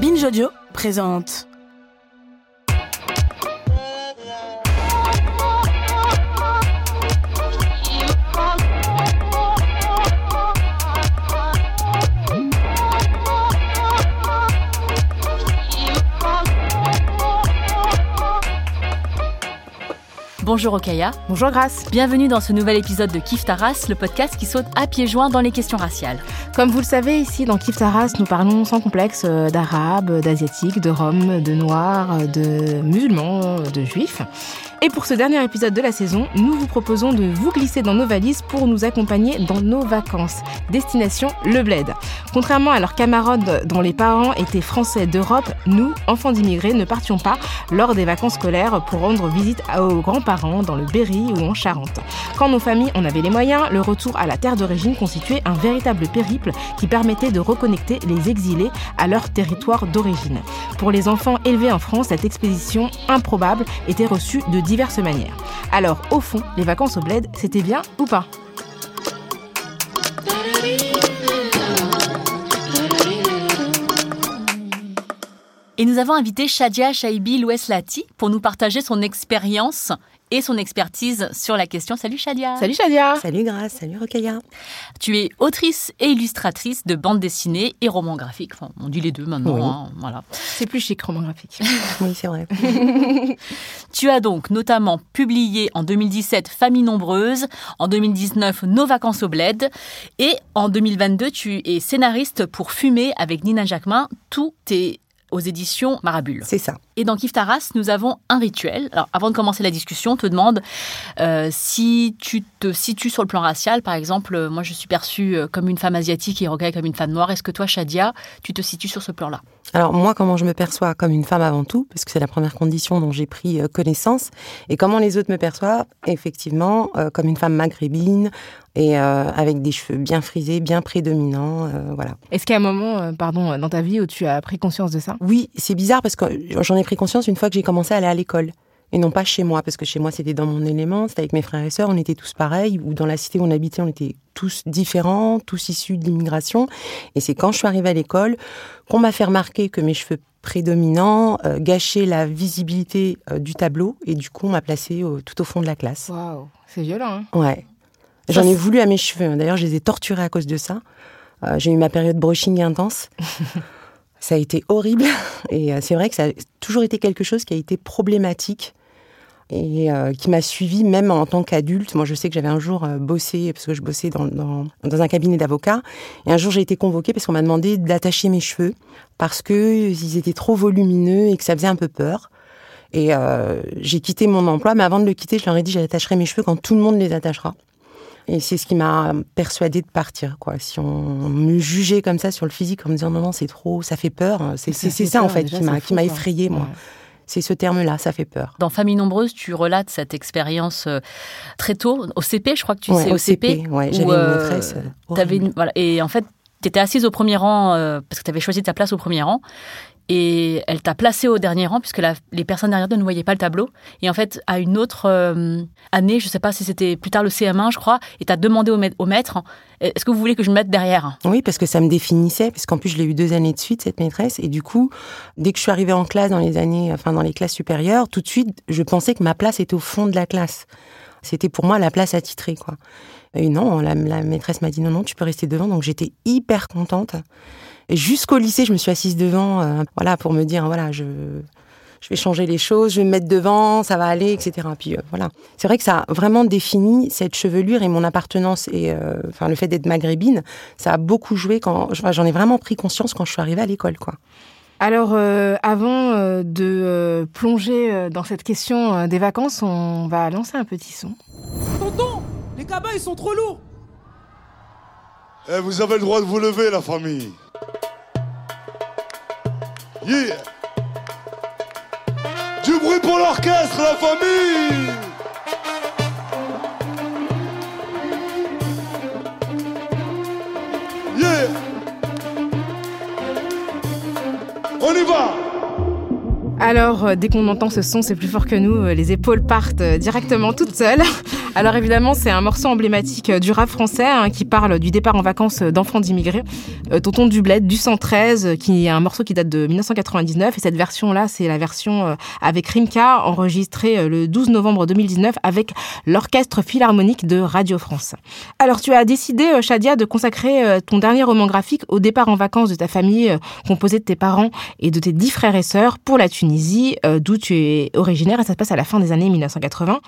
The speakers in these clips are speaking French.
Binge Audio présente Bonjour Okaya. Bonjour Grace. Bienvenue dans ce nouvel épisode de Kif Taras, le podcast qui saute à pieds joints dans les questions raciales. Comme vous le savez, ici dans Kif Taras, nous parlons sans complexe euh, d'arabes, d'asiatiques, de roms, de noirs, de musulmans, de juifs. Et pour ce dernier épisode de la saison, nous vous proposons de vous glisser dans nos valises pour nous accompagner dans nos vacances. Destination Le Bled. Contrairement à leurs camarades dont les parents étaient français d'Europe, nous, enfants d'immigrés, ne partions pas lors des vacances scolaires pour rendre visite aux grands-parents dans le Berry ou en Charente. Quand nos familles en avaient les moyens, le retour à la terre d'origine constituait un véritable périple qui permettait de reconnecter les exilés à leur territoire d'origine. Pour les enfants élevés en France, cette expédition improbable était reçue de diverses manières. Alors, au fond, les vacances au bled, c'était bien ou pas? Et nous avons invité Shadia Shaibi Loueslati pour nous partager son expérience et son expertise sur la question. Salut Shadia. Salut Shadia. Salut Grace, salut Rokaya. Tu es autrice et illustratrice de bandes dessinées et romans graphiques. Enfin, on dit les deux maintenant. Oui. hein, voilà. C'est plus chic, roman graphique. Oui, c'est vrai. Tu as donc notamment publié en 2017 Famille nombreuse, en 2019 Nos vacances au bled et en 2022 tu es scénariste pour Fumer avec Nina Jacquemin. Tout est aux éditions Marabule. C'est ça. Et dans Kif Taras, nous avons un rituel. Alors, avant de commencer la discussion, on te demande euh, si tu te situes sur le plan racial. Par exemple, euh, moi, je suis perçue euh, comme une femme asiatique et Rocaille comme une femme noire. Est-ce que toi, Shadia, tu te situes sur ce plan-là? Alors moi, comment je me perçois comme une femme avant tout, parce que c'est la première condition dont j'ai pris connaissance, et comment les autres me perçoivent, effectivement, euh, comme une femme maghrébine et euh, avec des cheveux bien frisés, bien prédominants, euh, voilà. Est-ce qu'il y a un moment, euh, pardon, dans ta vie où tu as pris conscience de ça? Oui, c'est bizarre parce que j'en ai pris conscience une fois que j'ai commencé à aller à l'école. Et non pas chez moi, parce que chez moi c'était dans mon élément, c'était avec mes frères et sœurs, on était tous pareils, ou dans la cité où on habitait, on était tous différents, tous issus de l'immigration. Et c'est quand je suis arrivée à l'école qu'on m'a fait remarquer que mes cheveux prédominants euh, gâchaient la visibilité euh, du tableau, et du coup on m'a placée tout au fond de la classe. Waouh, c'est violent. Hein Ouais. J'en ai voulu à mes cheveux. hein. D'ailleurs, je les ai torturés à cause de ça. Euh, j'ai eu ma période brushing intense. ça a été horrible. Et euh, c'est vrai que ça a toujours été quelque chose qui a été problématique et euh, qui m'a suivi même en tant qu'adulte. Moi, je sais que j'avais un jour euh, bossé, parce que je bossais dans, dans, dans un cabinet d'avocats. Et un jour, j'ai été convoquée parce qu'on m'a demandé d'attacher mes cheveux parce que ils étaient trop volumineux et que ça faisait un peu peur. Et euh, j'ai quitté mon emploi, mais avant de le quitter, je leur ai dit j'attacherai mes cheveux quand tout le monde les attachera. Et c'est ce qui m'a persuadée de partir. Quoi. Si on me jugeait comme ça sur le physique, en me disant non, non, c'est trop, ça fait peur, c'est c'est- ça en fait déjà, qui m'a effrayée, moi. Ouais. C'est ce terme-là, ça fait peur. Dans Famille nombreuse, tu relates cette expérience euh, très tôt, au CP, je crois que tu Ouais, sais, au au CP, ouais, j'avais une euh, maîtresse, euh, horrible. une- voilà, et en fait, tu étais assise au premier rang euh, parce que tu avais choisi ta place au premier rang. Et elle t'a placé au dernier rang puisque les personnes derrière toi ne voyaient pas le tableau. Et en fait, à une autre euh, année, je sais pas si c'était plus tard le CM1, je crois, et t'as demandé au, maître- maître, est-ce que vous voulez que je me mette derrière? Oui, parce que ça me définissait, parce qu'en plus je l'ai eu deux années de suite cette maîtresse, et du coup, dès que je suis arrivée en classe dans les années, enfin dans les classes supérieures, tout de suite, je pensais que ma place était au fond de la classe. C'était pour moi la place attitrée, quoi. Et non, la, la maîtresse m'a dit non, non, tu peux rester devant, donc j'étais hyper contente. Jusqu'au lycée, je me suis assise devant, euh, voilà, pour me dire, voilà, je, je vais changer les choses, je vais me mettre devant, ça va aller, etc. Puis euh, voilà. C'est vrai que ça a vraiment défini cette chevelure et mon appartenance et euh, enfin le fait d'être maghrébine, ça a beaucoup joué quand j'en ai vraiment pris conscience quand je suis arrivée à l'école, quoi. Alors, euh, avant de euh, plonger dans cette question des vacances, on va lancer un petit son. Tonton Les cabas, ils sont trop lourds Eh, vous avez le droit de vous lever, la famille. Yeah. Du bruit pour l'orchestre, la famille. Yeah. On y va. Alors, euh, dès qu'on entend ce son, c'est plus fort que nous, euh, les épaules partent euh, directement toutes seules. Alors évidemment, c'est un morceau emblématique du rap français hein, qui parle du départ en vacances d'enfants d'immigrés. Tonton du Bled, du 113, qui est un morceau qui date de 1999. Et cette version-là, c'est la version avec Rimka, enregistrée le 12 novembre 2019 avec l'Orchestre Philharmonique de Radio France. Alors tu as décidé, Shadia, de consacrer ton dernier roman graphique au départ en vacances de ta famille, composée de tes parents et de tes dix frères et sœurs, pour la Tunisie. Euh, d'où tu es originaire, et ça se passe à la fin des années 1980.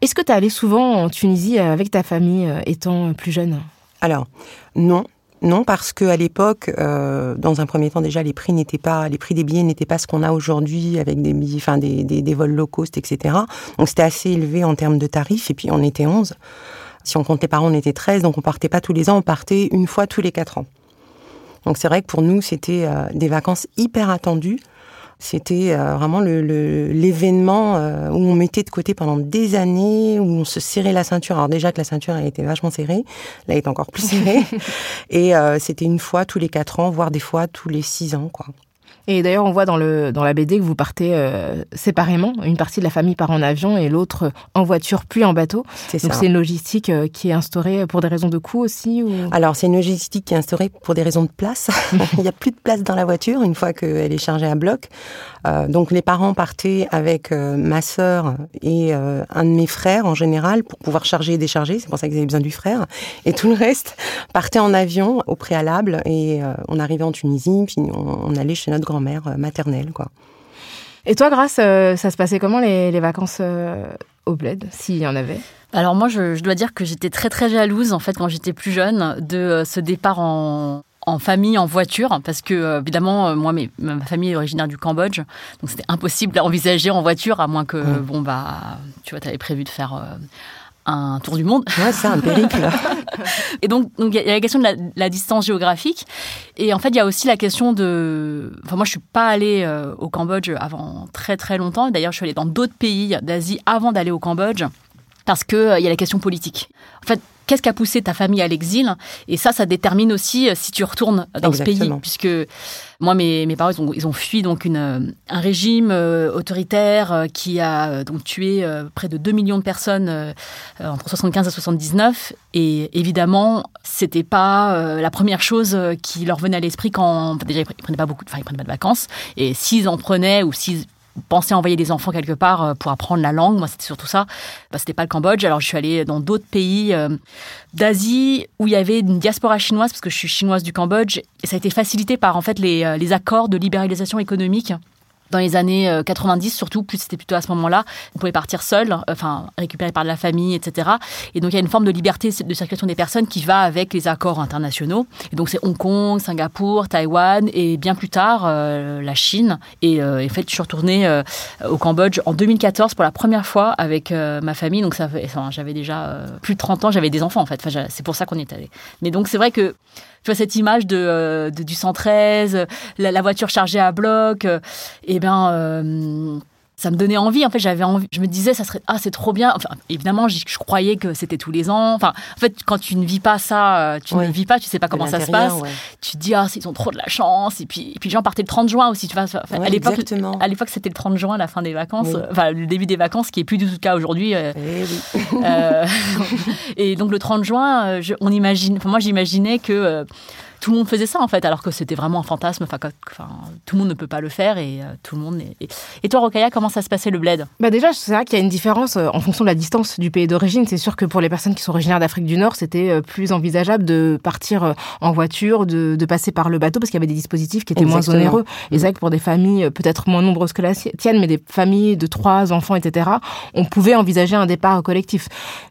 Est-ce que tu es allé souvent en Tunisie euh, avec ta famille euh, étant plus jeune? Alors, non. Non, parce qu'à l'époque, dans un premier temps déjà, les prix n'étaient pas, les prix des billets n'étaient pas ce qu'on a aujourd'hui avec des vols low cost, etc. Donc c'était assez élevé en termes de tarifs. Et puis on était 11. Si on compte les parents, on était 13. Donc on partait pas tous les ans, on partait une fois tous les quatre ans. Donc c'est vrai que pour nous, c'était des vacances hyper attendues. C'était euh, vraiment l'événement le, euh, où on mettait de côté pendant des années, où on se serrait la ceinture. Alors déjà que la ceinture a été vachement serrée, là elle est encore plus serrée. Et euh, c'était une fois tous les quatre ans, voire des fois tous les six ans, quoi. Et d'ailleurs, on voit dans, le, dans la BD que vous partez euh, séparément. Une partie de la famille part en avion et l'autre en voiture puis en bateau. Donc c'est une logistique euh, qui est instaurée pour des raisons de coût aussi ou... Alors c'est une logistique qui est instaurée pour des raisons de place. Il n'y a plus de place dans la voiture une fois qu'elle est chargée à bloc. Euh, donc les parents partaient avec ma sœur et un de mes frères en général pour pouvoir charger et décharger. C'est pour ça qu'ils avaient besoin du frère. Et tout le reste partait en avion au préalable et on arrivait en Tunisie puis on, on allait chez notre grand mère euh, maternelle, quoi. Et toi, Grâce, euh, ça se passait comment les, vacances euh, au bled, s'il y en avait? Alors moi, je, dois dire que j'étais très très jalouse en fait quand j'étais plus jeune de ce départ en, famille, en voiture, parce que évidemment, moi, ma famille est originaire du Cambodge, donc c'était impossible à envisager en voiture, à moins que, mmh. bon, bah, tu vois, tu avais prévu de faire un tour du monde. Ouais, c'est un périple. et donc, il y a la question de la, distance géographique. Et en fait, il y a aussi la question de. Enfin, moi, je suis pas allée euh, au Cambodge avant très très longtemps. D'ailleurs, je suis allée dans d'autres pays d'Asie avant d'aller au Cambodge parce qu'il euh, y a la question politique. En fait, qu'est-ce qui a poussé ta famille à l'exil Et ça, ça détermine aussi euh, si tu retournes dans ce pays, puisque moi, mes, mes parents, ils ont, ils ont fui donc une, euh, un régime euh, autoritaire qui a donc tué près de 2 millions de personnes entre 75 et 79. Et évidemment, c'était pas la première chose qui leur venait à l'esprit quand déjà ils prenaient pas beaucoup, enfin ils prenaient pas de vacances. Et s'ils en prenaient ou s'ils penser à envoyer des enfants quelque part euh, pour apprendre la langue. Moi, c'était surtout ça. Bah, c'était pas le Cambodge. Alors, je suis allée dans d'autres pays euh, d'Asie où il y avait une diaspora chinoise parce que je suis chinoise du Cambodge et ça a été facilité par en fait les, euh, les accords de libéralisation économique dans les années 90 euh, surtout, plus c'était plutôt à ce moment-là, on pouvait partir seul, enfin récupéré par de la famille, etc. Et donc il y a une forme de liberté de circulation des personnes qui va avec les accords internationaux. Et donc c'est Hong Kong, Singapour, Taïwan et bien plus tard euh, la Chine. Et euh, en fait, je suis retournée au Cambodge en 2014 pour la première fois avec ma famille. Donc j'avais déjà plus de 30 ans, j'avais des enfants en fait. C'est pour ça qu'on est allé. Mais donc c'est vrai que tu vois cette image de, du 113, la, voiture chargée à bloc, et eh ben euh, ça me donnait envie. En fait, j'avais envie. Je me disais, ça serait ah, c'est trop bien. Enfin, évidemment, je, croyais que c'était tous les ans. Enfin, en fait, quand tu ne vis pas ça, tu ne vis pas, tu sais pas comment ça se passe. Tu te dis ah, ils ont trop de la chance. Et puis, et puis, les gens partaient le 30 juin aussi. Tu vois, à l'époque, à l'époque, c'était le 30 juin, la fin des vacances. Enfin, le début des vacances, qui est plus du tout le cas aujourd'hui. Eh et donc le 30 juin, on imagine. Enfin, moi, j'imaginais que tout le monde faisait ça en fait, alors que c'était vraiment un fantasme. Enfin, tout le monde ne peut pas le faire et euh, tout le monde. Et, toi, Rokaya, comment ça se passait le bled? Bah déjà, c'est vrai qu'il y a une différence euh, en fonction de la distance du pays d'origine. C'est sûr que pour les personnes qui sont originaires d'Afrique du Nord, c'était euh, plus envisageable de partir en voiture, de, passer par le bateau parce qu'il y avait des dispositifs qui étaient moins onéreux. Et c'est vrai que pour des familles peut-être moins nombreuses que la tienne, mais des familles de trois enfants, etc., on pouvait envisager un départ collectif.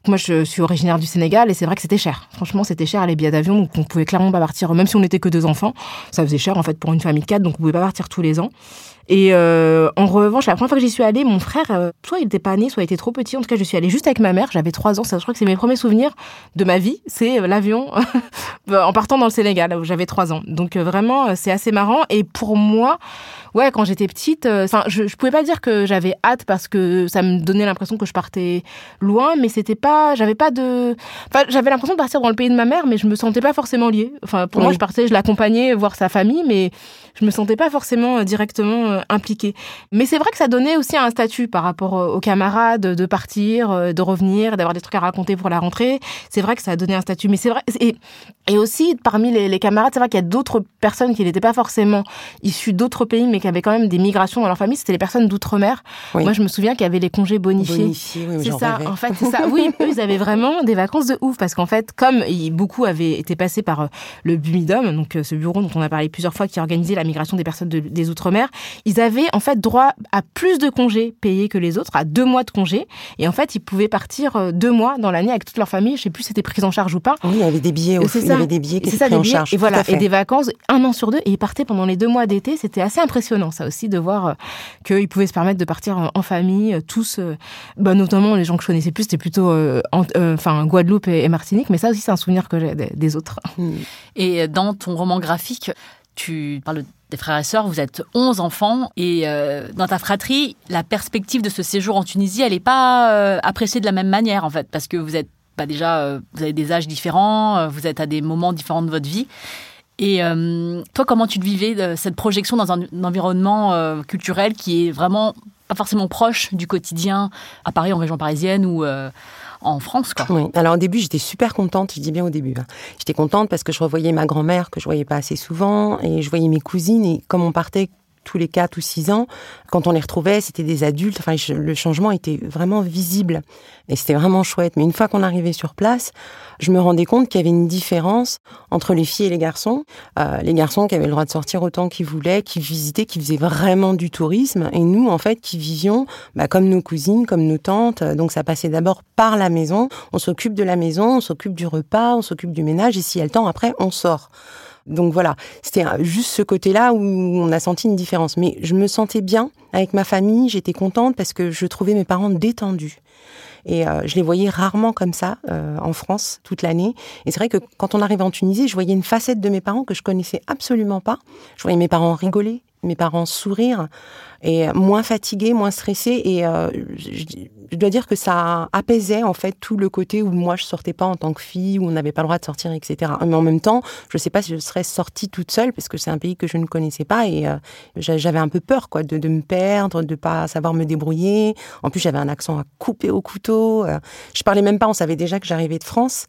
Moi, je suis originaire du Sénégal et c'est vrai que c'était cher. Franchement, c'était cher les billets d'avion, donc on pouvait clairement pas partir même si on n'était que deux enfants, ça faisait cher en fait pour une famille de quatre, donc on pouvait pas partir tous les ans. Et euh, en revanche, la première fois que j'y suis allée, mon frère, euh, soit il était pas né, soit il était trop petit. En tout cas, je suis allée juste avec ma mère. J'avais trois ans. Ça, je crois que c'est mes premiers souvenirs de ma vie. C'est euh, l'avion en partant dans le Sénégal, où j'avais trois ans. Donc vraiment, c'est assez marrant. Et pour moi, ouais, quand j'étais petite, euh, enfin, je, je pouvais pas dire que j'avais hâte parce que ça me donnait l'impression que je partais loin, mais c'était pas, j'avais pas de, enfin, j'avais l'impression de partir dans le pays de ma mère, mais je me sentais pas forcément liée. Enfin, pour moi, je partais, je l'accompagnais voir sa famille, mais je me sentais pas forcément euh, directement euh, impliquée. Mais c'est vrai que ça donnait aussi un statut par rapport aux camarades de partir, de revenir, d'avoir des trucs à raconter pour la rentrée. C'est vrai que ça a donné un statut. Mais c'est vrai, et, et aussi parmi les, les camarades, c'est vrai qu'il y a d'autres personnes qui n'étaient pas forcément issues d'autres pays, mais qui avaient quand même des migrations dans leur famille. C'était les personnes d'outre-mer. Oui. Moi, je me souviens qu'il y avait les congés bonifiés. Bonifié, oui, C'est ça, rêvais. en fait, c'est ça. Oui, eux, ils avaient vraiment des vacances de ouf parce qu'en fait, comme beaucoup avaient été passés par euh, le BUMIDOM, donc euh, ce bureau dont on a parlé plusieurs fois qui organisait la migration des personnes de- des Outre-mer, ils avaient en fait droit à plus de congés payés que les autres, à deux mois de congés. Et en fait, ils pouvaient partir euh, deux mois dans l'année avec toute leur famille. Je sais plus si c'était pris en charge ou pas. Oui, il y avait des billets, au C'est il y avait des billets qui étaient pris en charge. Et voilà, et des vacances un an sur deux. Et ils partaient pendant les deux mois d'été. C'était assez impressionnant, ça aussi, de voir euh, qu'ils pouvaient se permettre de partir en- famille, euh, tous, euh, bah, notamment les gens que je connaissais plus, c'était plutôt en- enfin Guadeloupe et, Martinique. Mais ça aussi, c'est un souvenir que j'ai des, autres. Mm. Et dans ton roman graphique, tu parles des frères et sœurs, vous êtes 11 enfants, et dans ta fratrie, la perspective de ce séjour en Tunisie, elle n'est pas appréciée de la même manière, en fait, parce que vous êtes bah, déjà, vous avez des âges différents, vous êtes à des moments différents de votre vie. Et euh, toi, comment tu te vivais de cette projection dans un, environnement euh, culturel qui est vraiment pas forcément proche du quotidien à Paris, en région parisienne ou euh, en France, quoi? Oui. Alors au début, j'étais super contente. Je dis bien au début. hein. J'étais contente parce que je revoyais ma grand-mère que je voyais pas assez souvent et je voyais mes cousines et comme on partait tous les quatre ou six ans, quand on les retrouvait, c'était des adultes. Enfin, le changement était vraiment visible et c'était vraiment chouette. Mais une fois qu'on arrivait sur place, je me rendais compte qu'il y avait une différence entre les filles et les garçons. Euh, les garçons qui avaient le droit de sortir autant qu'ils voulaient, qui visitaient, qui faisaient vraiment du tourisme, et nous, en fait, qui vivions bah, comme nos cousines, comme nos tantes. Donc ça passait d'abord par la maison. On s'occupe de la maison, on s'occupe du repas, on s'occupe du ménage, et s'il y a le temps, après, on sort. Donc voilà, c'était juste ce côté-là où on a senti une différence. Mais je me sentais bien avec ma famille, j'étais contente parce que je trouvais mes parents détendus. Et euh, je les voyais rarement comme ça euh, en France toute l'année. Et c'est vrai que quand on arrivait en Tunisie, je voyais une facette de mes parents que je connaissais absolument pas. Je voyais mes parents rigoler, mes parents sourire, et euh, moins fatigués, moins stressés. Et je, dois dire que ça apaisait en fait tout le côté où moi je sortais pas en tant que fille, où on n'avait pas le droit de sortir, etc. Mais en même temps, je sais pas si je serais sortie toute seule parce que c'est un pays que je ne connaissais pas et j'a- j'avais un peu peur quoi de, de me perdre, de pas savoir me débrouiller. En plus, j'avais un accent à couper au couteau. Euh, Je parlais même pas. On savait déjà que j'arrivais de France.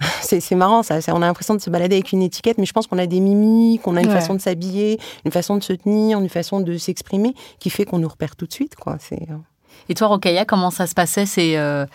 C'est c'est marrant, ça. On a l'impression de se balader avec une étiquette, mais je pense qu'on a des mimiques, qu'on a une Ouais. façon de s'habiller, une façon de se tenir, une façon de s'exprimer qui fait qu'on nous repère tout de suite, quoi. C'est euh, Et toi, Rokaya, comment ça se passait? C'est, euh,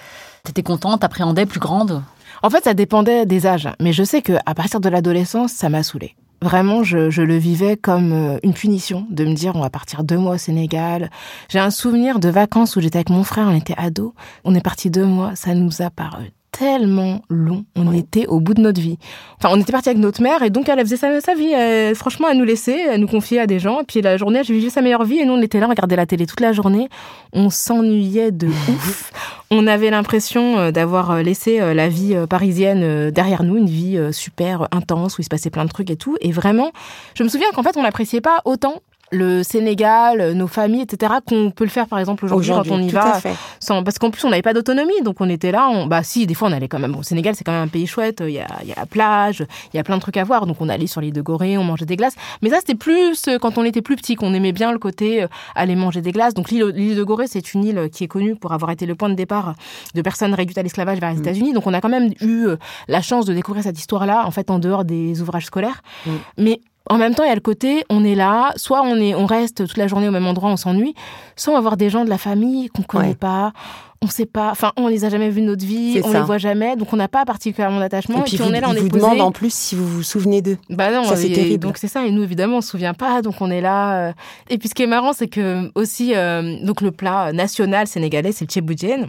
T'étais contente, t'appréhendais plus grande? En fait, ça dépendait des âges. Mais je sais que à partir de l'adolescence, ça m'a saoulée. Vraiment, je, je le vivais comme euh, une punition de me dire on va partir deux mois au Sénégal. J'ai un souvenir de vacances où j'étais avec mon frère, on était ados. On est parti deux mois, ça nous a paru tellement long. On était au bout de notre vie. Enfin, on était parti avec notre mère et donc elle, elle faisait sa, sa vie. Elle- franchement, elle nous laissait, elle nous confiait à des gens. Et puis la journée, elle vivait sa meilleure vie et nous, on était là, on regardait la télé toute la journée. On s'ennuyait de ouf. On avait l'impression euh, d'avoir euh, laissé euh, la vie parisienne derrière nous, une vie super intense où il se passait plein de trucs et tout. Et vraiment, je me souviens qu'en fait, on n'appréciait pas autant le Sénégal, euh, nos familles, etc., qu'on peut le faire par exemple aujourd'hui quand on y tout va. à fait. Sans, parce qu'en plus, on n'avait pas d'autonomie, donc on était là. On, bah si, des fois, on allait quand même. Au Sénégal, c'est quand même un pays chouette. Il y a, il y a la plage, il y a plein de trucs à voir. Donc on allait sur l'île de Gorée, on mangeait des glaces. Mais ça, c'était plus euh, quand on était plus petit, qu'on aimait bien le côté euh, aller manger des glaces. Donc l'île de Gorée, c'est une île qui est connue pour avoir été le point de départ de personnes réduites à l'esclavage vers les États-Unis. Donc on a quand même eu euh, la chance de découvrir cette histoire-là, en fait, en dehors des ouvrages scolaires. Mm. Mais en même temps, il y a le côté, on est là, soit on est, on reste toute la journée au même endroit, on s'ennuie, soit on va voir des gens de la famille qu'on connaît Ouais. pas, on sait pas, enfin, on les a jamais vus de notre vie, on ça. les voit jamais, donc on n'a pas particulièrement d'attachement. Et puis, vous, on est là, on est vous posé. demandent en plus si vous vous souvenez d'eux. Bah non, Ça, c'est et- terrible. donc c'est ça. Et nous, évidemment, on se souvient pas, donc on est là. euh. Et puis ce qui est marrant, c'est que aussi, euh, donc le plat national sénégalais, c'est le tchéboudienne.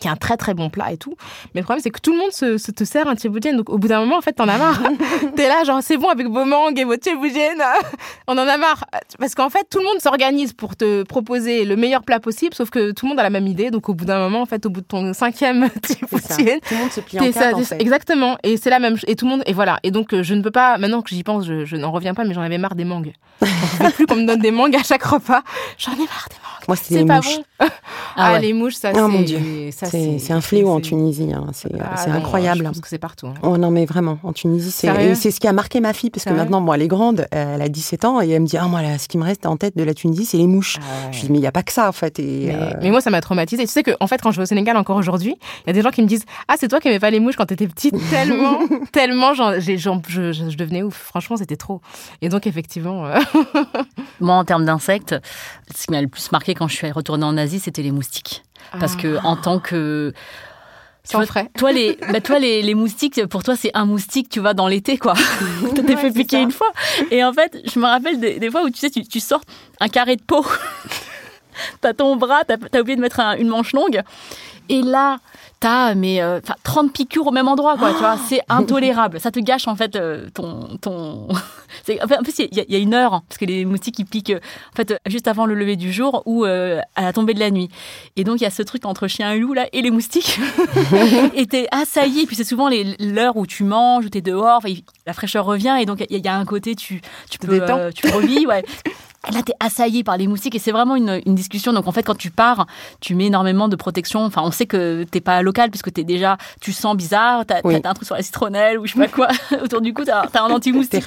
Qui est un très très bon plat et tout. Mais le problème, c'est que tout le monde se, se te sert un tchéboudjen. Donc au bout d'un moment, en fait, t'en as marre. T'es là, genre, c'est bon avec vos mangues et vos tchéboudjen. On en a marre. Parce qu'en fait, tout le monde s'organise pour te proposer le meilleur plat possible, sauf que tout le monde a la même idée. Donc au bout d'un moment, en fait, au bout de ton cinquième tchéboudjen, Tout le monde se plie en quatre, en fait. Exactement. Et c'est la même ch- Et tout le monde. Et voilà. Et donc, euh, je ne peux pas. Maintenant que j'y pense, je, je n'en reviens pas, mais j'en avais marre des mangues. Je ne veux plus qu'on me donne des mangues à chaque repas. J'en ai marre des mangues. Moi, c'était C'est les mouches. bon. Ah Ah, ouais. les mouches, ça, Oh, c'est. mon Dieu. ça, C'est c'est un fléau en Tunisie. hein. C'est Ah, c'est non, incroyable. Je pense que c'est partout. hein. Oh non, mais vraiment, en Tunisie, c'est Sérieux et c'est ce qui a marqué ma fille, parce que maintenant, bon, elle est grande, elle a 17 ans, et elle me dit, ah, moi, là, ce qui me reste en tête de la Tunisie, c'est les mouches. Ah ouais. Je lui dis, mais il n'y a pas que ça, en fait. Et, Mais, euh, mais moi, ça m'a traumatisée. Tu sais que, en fait, quand je vais au Sénégal encore aujourd'hui, il y a des gens qui me disent Ah, c'est toi qui aimais pas les mouches quand t'étais petite. Tellement, tellement, j'en- j'ai- j'en- je, je- je devenais ouf. Franchement, c'était trop. Et donc, effectivement, euh, Moi, en termes d'insectes, ce qui m'a le plus marqué quand je suis retournée en Asie, c'était les moustiques. Parce que en tant que tu sans vois, frais. Toi, les, bah, toi les, les moustiques, pour toi, c'est un moustique, tu vas dans l'été, quoi. T'as Ouais, fait piquer ça. une fois. Et en fait, je me rappelle des, des fois où tu sais, tu, tu sors un carré de peau. t'as ton bras, t'as as oublié de mettre un- une manche longue. Et là, t'as mais euh, enfin, 30 piqûres au même endroit, quoi. Tu vois, c'est intolérable. Ça te gâche en fait euh, ton ton. en plus, il y, a- il y a une heure parce que les moustiques ils piquent euh, en fait euh, juste avant le lever du jour ou euh, à la tombée de la nuit. Et donc il y a ce truc entre chien et loup là et les moustiques. et t'es assailli. Et puis c'est souvent l'heure où tu manges, où t'es dehors. La fraîcheur revient et donc il y, a- il y a un côté tu tu peux tu revis, ouais. Là, t'es assailli par les moustiques et c'est vraiment une, une discussion. Donc, en fait, quand tu pars, tu mets énormément de protection. Enfin, on sait que t'es pas local puisque t'es déjà, tu sens bizarre, t'as Oui. un truc sur la citronnelle ou je sais pas quoi. Autour du cou, t'as as un anti-moustique.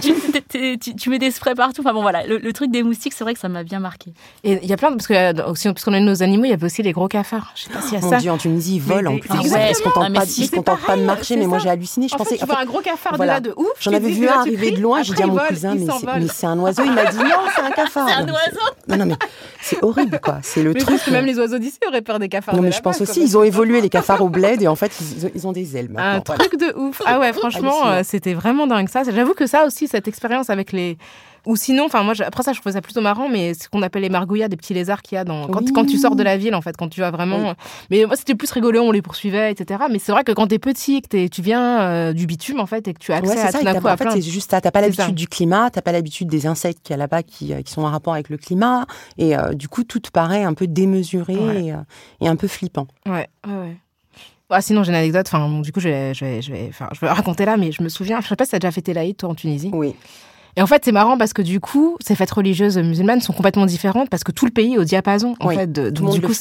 Tu, tu- tu mets des sprays partout. Enfin, bon, voilà. Le, le truc des moustiques, c'est vrai que ça m'a bien marqué. Et il y a plein de. Parce que, euh, puisqu'on a nos animaux, il y avait aussi les gros cafards. Je sais pas s'il y a Mon ça. Dieu, en Tunisie, ils volent en plus. Ah Ils ouais. se contentent Ah, pas, ils se contentent pas de marcher, mais moi j'ai halluciné. Je En pensais. tu vois un gros cafard de là de ouf. J'en avais vu un arriver de loin, j'ai dit à ils mon cousin, ils mais c'est- s'envolent. mais c'est un oiseau. Il m'a dit non, c'est un cafard. C'est un oiseau. Non, non, mais c'est horrible, quoi. C'est le Mais je truc. pense que même les oiseaux d'ici auraient peur des cafards. Non, mais je pense aussi, ils ont évolué les cafards au bled et en fait, ils ont, ils ont des ailes Un maintenant. Voilà. truc de ouf. Ah ouais, franchement, euh, c'était vraiment dingue ça. J'avoue que ça aussi, cette expérience avec les. Ou sinon, enfin moi, je- après ça, je trouvais ça plutôt marrant, mais ce qu'on appelle les margouillas, des petits lézards qu'il y a dans quand, Oui. quand tu sors de la ville, en fait, quand tu vas vraiment. Oui. Mais moi, c'était plus rigolo, on les poursuivait, etc. Mais c'est vrai que quand t'es petit, que t'es- tu viens euh, du bitume, en fait, et que tu as accès Ouais, à ça. tout t'as- coup à en fait, c'est juste ça. T'as pas l'habitude du climat, t'as pas l'habitude des insectes qu'il y a là-bas qui, euh, qui sont en rapport avec le climat. Et euh, du coup, tout te paraît un peu démesuré Ouais. et, euh, et un peu flippant. Ouais, ouais, ouais. Ah, sinon, j'ai une anecdote. Enfin, bon, du coup, je vais, je vais, je vais, enfin, je vais raconter là, mais je me souviens. Je sais pas si t'as déjà fait tes laïds, toi, en Tunisie. Oui. Et en fait, c'est marrant parce que du coup, ces fêtes religieuses musulmanes sont complètement différentes parce que tout le pays est au diapason. En Oui, fait, de- donc du coup,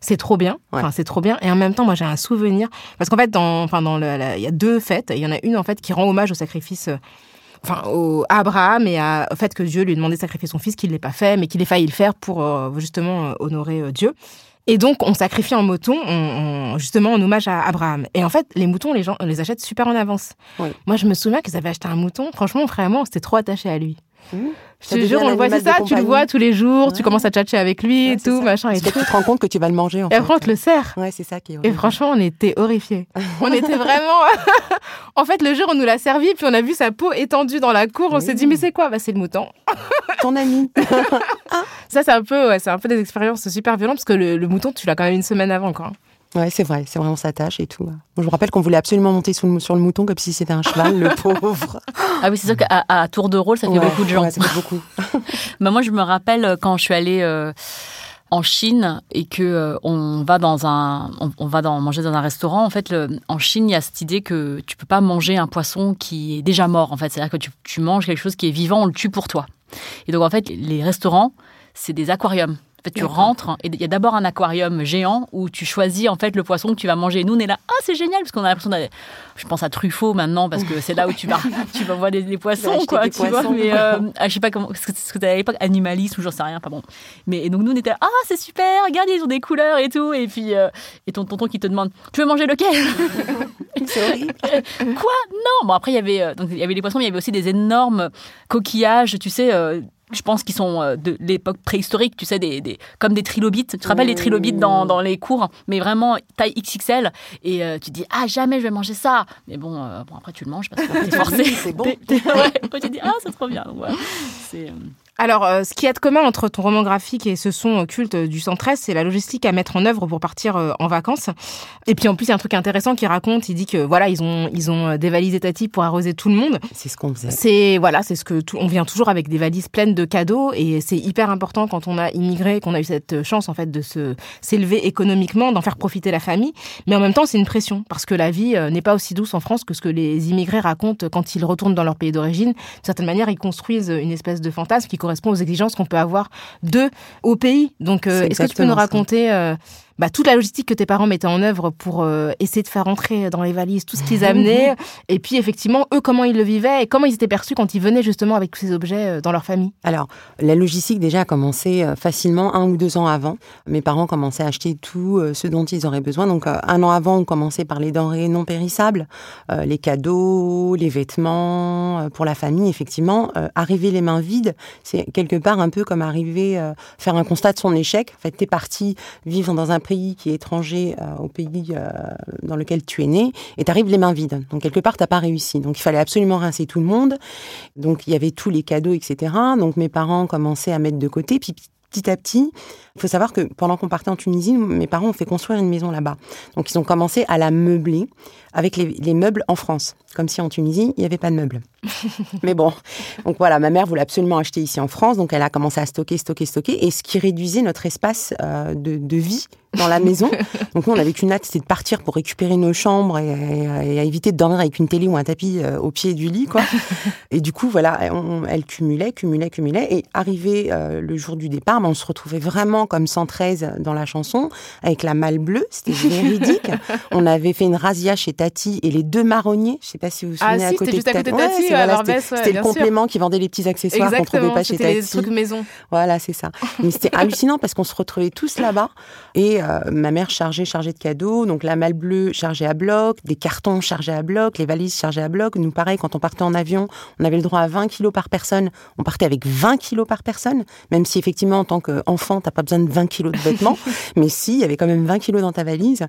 c'est trop bien. Ouais. Enfin, c'est trop bien. Et en même temps, moi, j'ai un souvenir parce qu'en fait, dans, enfin, dans il y a deux fêtes. Il y en a une en fait qui rend hommage au sacrifice. euh, Enfin, au, à Abraham et à- au fait que Dieu lui demandait de sacrifier son fils, qu'il ne l'ait pas fait, mais qu'il ait failli le faire pour euh, justement euh, honorer euh, Dieu. Et donc, on sacrifie un mouton, on- on- justement en hommage à Abraham. Et en fait, les moutons, les gens on les achètent super en avance. Oui. Moi, je me souviens qu'ils avaient acheté un mouton. Franchement, moi, on s'était trop attachés à lui. Mmh. Je te jure, on le voit, c'est ça, tu le vois tous les jours, tu commences à tchatcher avec lui Ouais, et tout, ça. machin et tout. tu te rends compte que tu vas le manger. En Et après, on te le sert. Ouais, c'est ça qui est Et horrible. franchement, on était horrifiés. On était vraiment. en fait, le jour, on nous l'a servi, puis on a vu sa peau étendue dans la cour. On Oui. s'est dit, mais c'est quoi? Bah, C'est le mouton. Ton ami. Ça, c'est un peu, ouais, un peu des expériences super violentes parce que le, le mouton, tu l'as quand même une semaine avant, quoi. Ouais, c'est vrai, c'est vraiment sa tâche et tout. Moi, je me rappelle qu'on voulait absolument monter le- sur le mouton comme si c'était un cheval, le pauvre. Ah oui, c'est sûr qu'à à tour de rôle, ça fait Ouais, beaucoup de gens. ouais, ça fait beaucoup. Bah, moi, je me rappelle euh, quand je suis allée euh, en Chine et que euh, on va dans un, on, on va dans, manger dans un restaurant. En fait, le- en Chine, il y a cette idée que tu peux pas manger un poisson qui est déjà mort. En fait, c'est-à-dire que tu, tu manges quelque chose qui est vivant, on le tue pour toi. Et donc, en fait, les restaurants, c'est des aquariums. En fait, tu rentres et il y a d'abord un aquarium géant où tu choisis en fait le poisson que tu vas manger. Et nous, on est là, ah c'est génial parce qu'on a l'impression d'aller. Je pense à Truffaut maintenant parce que c'est là où tu vas, tu vas voir des, des poissons quoi, des tu vois. poissons. Mais euh, ah, je sais pas comment, ce que t'avais à l'époque animaliste ou j'en sais rien, pas bon. Mais et donc nous on était là, ah c'est super, regardez ils ont des couleurs et tout et puis euh, et ton tonton qui te demande, tu veux manger lequel? C'est horrible. Quoi? Non. Bon après il y avait euh, donc il y avait les poissons, mais il y avait aussi des énormes coquillages, tu sais. euh, je pense qu'ils sont euh, de l'époque préhistorique, tu sais, des, des, comme des trilobites. Tu te rappelles les trilobites dans, dans les cours, mais vraiment taille XXL. Et euh, tu te dis, ah, jamais je vais manger ça. Mais bon, euh, bon après tu le manges parce que t'es forcé. C'est bon. Ouais. Après, tu te dis, ah, c'est trop bien. Voilà. C'est, euh, Alors, euh, ce qui est de commun entre ton roman graphique et ce son culte du 113, c'est la logistique à mettre en œuvre pour partir euh, en vacances. Et puis en plus, il y a un truc intéressant qu'il raconte. Il dit que voilà, ils ont ils ont des valises étatiques pour arroser tout le monde. C'est ce qu'on faisait. C'est voilà, c'est ce que tout, on vient toujours avec des valises pleines de cadeaux et c'est hyper important quand on a immigré, qu'on a eu cette chance en fait de se s'élever économiquement, d'en faire profiter la famille. Mais en même temps, c'est une pression parce que la vie euh, n'est pas aussi douce en France que ce que les immigrés racontent quand ils retournent dans leur pays d'origine. D'une certaine manière, ils construisent une espèce de fantasme qui correspond aux exigences qu'on peut avoir d'eux au pays. Donc, euh, est-ce que tu peux nous raconter euh, bah, toute la logistique que tes parents mettaient en œuvre pour euh, essayer de faire rentrer dans les valises tout ce qu'ils amenaient, et puis effectivement, eux, comment ils le vivaient et comment ils étaient perçus quand ils venaient justement avec tous ces objets euh, dans leur famille Alors, la logistique déjà a commencé euh, facilement un ou deux ans avant. Mes parents commençaient à acheter tout ce dont ils auraient besoin. Donc, un an avant, on commençait par les denrées non périssables, les cadeaux, les vêtements pour la famille. Effectivement, arriver les mains vides, c'est quelque part un peu comme arriver faire un constat de son échec. En fait, t'es parti vivre dans un qui est étranger euh, au pays euh, dans lequel tu es né, et tu arrives les mains vides. Donc quelque part, t'as pas réussi. Donc il fallait absolument rincer tout le monde. Donc il y avait tous les cadeaux, etc. Donc mes parents commençaient à mettre de côté. Puis petit à petit, il faut savoir que pendant qu'on partait en Tunisie, mes parents ont fait construire une maison là-bas. Donc ils ont commencé à la meubler avec les, meubles en France, comme si en Tunisie, il n'y avait pas de meubles. Mais bon, donc voilà, ma mère voulait absolument acheter ici en France, donc elle a commencé à stocker, stocker, stocker, et ce qui réduisait notre espace euh, de, de, vie dans la maison. Donc nous, on avait qu'une hâte, c'était de partir pour récupérer nos chambres et, à éviter de dormir avec une télé ou un tapis euh, au pied du lit, quoi. Et du coup, voilà, elle cumulait, cumulait, cumulait, et arrivé euh, le jour du départ, ben, on se retrouvait vraiment comme 113 dans la chanson, avec la malle bleue, c'était véridique. on avait fait une razzia chez Tati et les deux marronniers, je sais pas si vous vous ah, souvenez, à côté de Tati. c'était le complément qui vendait les petits accessoires qu'on trouvait pas chez Tati. les trucs maison. Voilà, c'est ça. Mais c'était hallucinant parce qu'on se retrouvait tous là-bas et euh, ma mère chargée, chargée de cadeaux, donc la malle bleue chargée à bloc, des cartons chargés à bloc, les valises chargées à bloc. Nous, pareil, quand on partait en avion, on avait le droit à 20 kilos par personne. On partait avec 20 kilos par personne, même si effectivement, en tant qu'enfant, t'as pas besoin de 20 kilos de vêtements. mais si, il y avait quand même 20 kilos dans ta valise.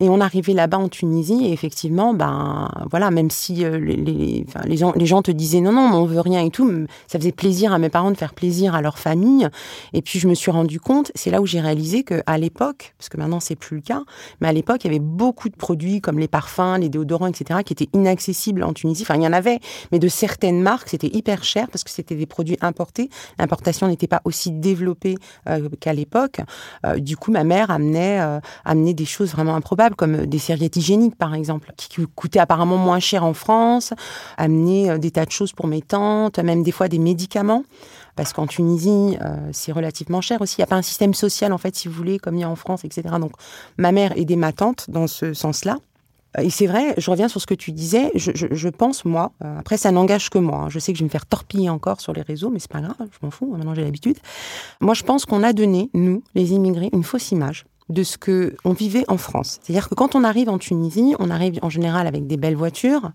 Et on arrivait là-bas en Tunisie et effectivement, ben voilà, même si euh, les, gens, les gens te disaient non, non, on veut rien et tout, ça faisait plaisir à mes parents de faire plaisir à leur famille. Et puis je me suis rendu compte, c'est là où j'ai réalisé que à l'époque, parce que maintenant c'est plus le cas, mais à l'époque il y avait beaucoup de produits comme les parfums, les déodorants, etc., qui étaient inaccessibles en Tunisie. Enfin, il y en avait, mais de certaines marques, c'était hyper cher parce que c'était des produits importés. L'importation n'était pas aussi développée euh, qu'à l'époque. Euh, du coup, ma mère amenait, amenait des choses vraiment improbables comme des serviettes hygiéniques par exemple, qui coûtaient apparemment moins cher en France, euh, des tas de choses pour mes tantes, même des fois des médicaments parce qu'en Tunisie, euh, c'est relativement cher aussi. Il n'y a pas un système social, en fait, si vous voulez, comme il y a en France, etc. Donc, ma mère aidait ma tante dans ce sens-là. Et c'est vrai, je reviens sur ce que tu disais, je, pense, moi, euh, après ça n'engage que moi, hein. je sais que je vais me faire torpiller encore sur les réseaux, mais c'est pas grave, je m'en fous, maintenant j'ai l'habitude. Moi je pense qu'on a donné, nous, les immigrés, une fausse image de ce que on vivait en France. C'est-à-dire que quand on arrive en Tunisie, on arrive en général avec des belles voitures,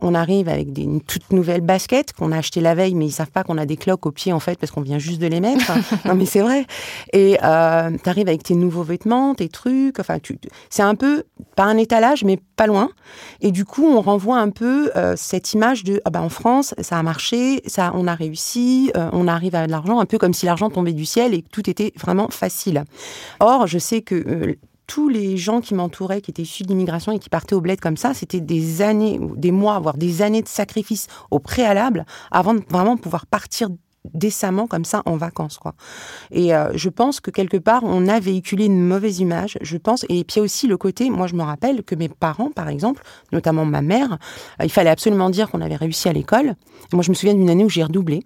on arrive avec des toutes nouvelles baskets qu'on a achetées la veille, mais ils savent pas qu'on a des cloques aux pieds en fait parce qu'on vient juste de les mettre. non mais c'est vrai. Et euh, tu arrives avec tes nouveaux vêtements, tes trucs. Enfin, c'est un peu pas un étalage, mais pas loin. Et du coup, on renvoie un peu euh, cette image de ah bah en France, ça a marché, ça, on a réussi, euh, on arrive à de l'argent, un peu comme si l'argent tombait du ciel et que tout était vraiment facile. Or, je sais que euh, tous les gens qui m'entouraient, qui étaient issus de l'immigration et qui partaient au bled comme ça, c'était des années, des mois, voire des années de sacrifices au préalable avant de vraiment pouvoir partir décemment comme ça en vacances quoi. Et euh, je pense que quelque part on a véhiculé une mauvaise image, je pense et puis aussi le côté moi je me rappelle que mes parents par exemple, notamment ma mère, euh, il fallait absolument dire qu'on avait réussi à l'école. Moi je me souviens d'une année où j'ai redoublé.